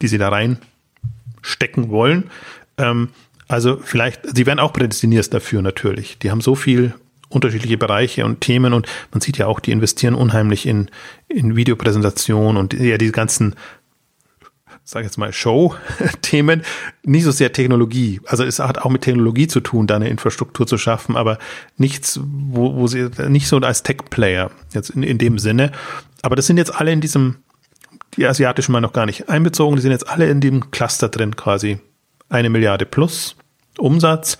die sie da reinstecken wollen. Ähm, also vielleicht, sie werden auch prädestiniert dafür natürlich. Die haben so viel unterschiedliche Bereiche und Themen und man sieht ja auch, die investieren unheimlich in, in Videopräsentation und ja, diese ganzen sage jetzt mal, Show-Themen, nicht so sehr Technologie. Also es hat auch mit Technologie zu tun, da eine Infrastruktur zu schaffen, aber nichts, wo, wo sie nicht so als Tech-Player jetzt in, in dem Sinne. Aber das sind jetzt alle in diesem, die asiatischen mal noch gar nicht einbezogen, die sind jetzt alle in dem Cluster drin quasi. Eine Milliarde plus Umsatz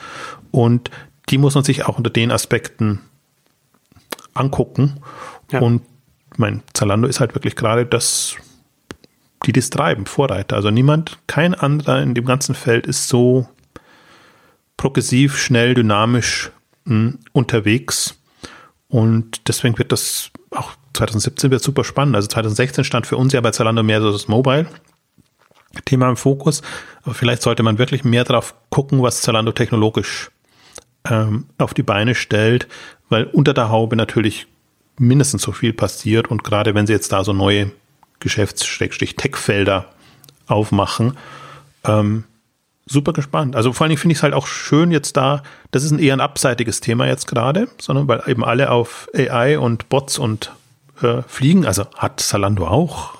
und die muss man sich auch unter den Aspekten angucken. Ja. Und mein Zalando ist halt wirklich gerade das die das treiben, Vorreiter. Also niemand, kein anderer in dem ganzen Feld ist so progressiv, schnell, dynamisch mh, hm, unterwegs. Und deswegen wird das auch 2017 wird super spannend. Also 2016 stand für uns ja bei Zalando mehr so das Mobile. Thema im Fokus, aber vielleicht sollte man wirklich mehr drauf gucken, was Zalando technologisch ähm, auf die Beine stellt, weil unter der Haube natürlich mindestens so viel passiert und gerade wenn sie jetzt da so neue Geschäfts-Tech-Felder aufmachen. Ähm, super gespannt. Also vor allen Dingen finde ich es halt auch schön jetzt da, das ist ein eher ein abseitiges Thema jetzt gerade, sondern weil eben alle auf AI und Bots und äh, fliegen. Also hat Salando auch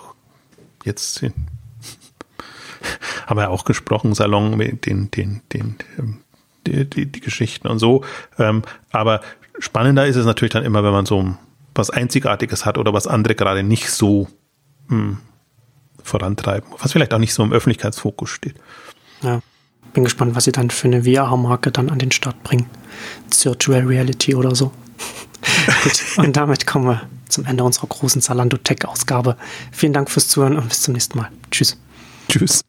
jetzt haben wir auch gesprochen, Salon mit den, den, den, ähm, die, die, die Geschichten und so. Ähm, aber spannender ist es natürlich dann immer, wenn man so was Einzigartiges hat oder was andere gerade nicht so hm, vorantreiben, was vielleicht auch nicht so im Öffentlichkeitsfokus steht. Ja, bin gespannt, was sie dann für eine VR-Marke dann an den Start bringen. Virtual Reality oder so. Gut, und damit kommen wir zum Ende unserer großen Zalando Tech-Ausgabe. Vielen Dank fürs Zuhören und bis zum nächsten Mal. Tschüss. Tschüss.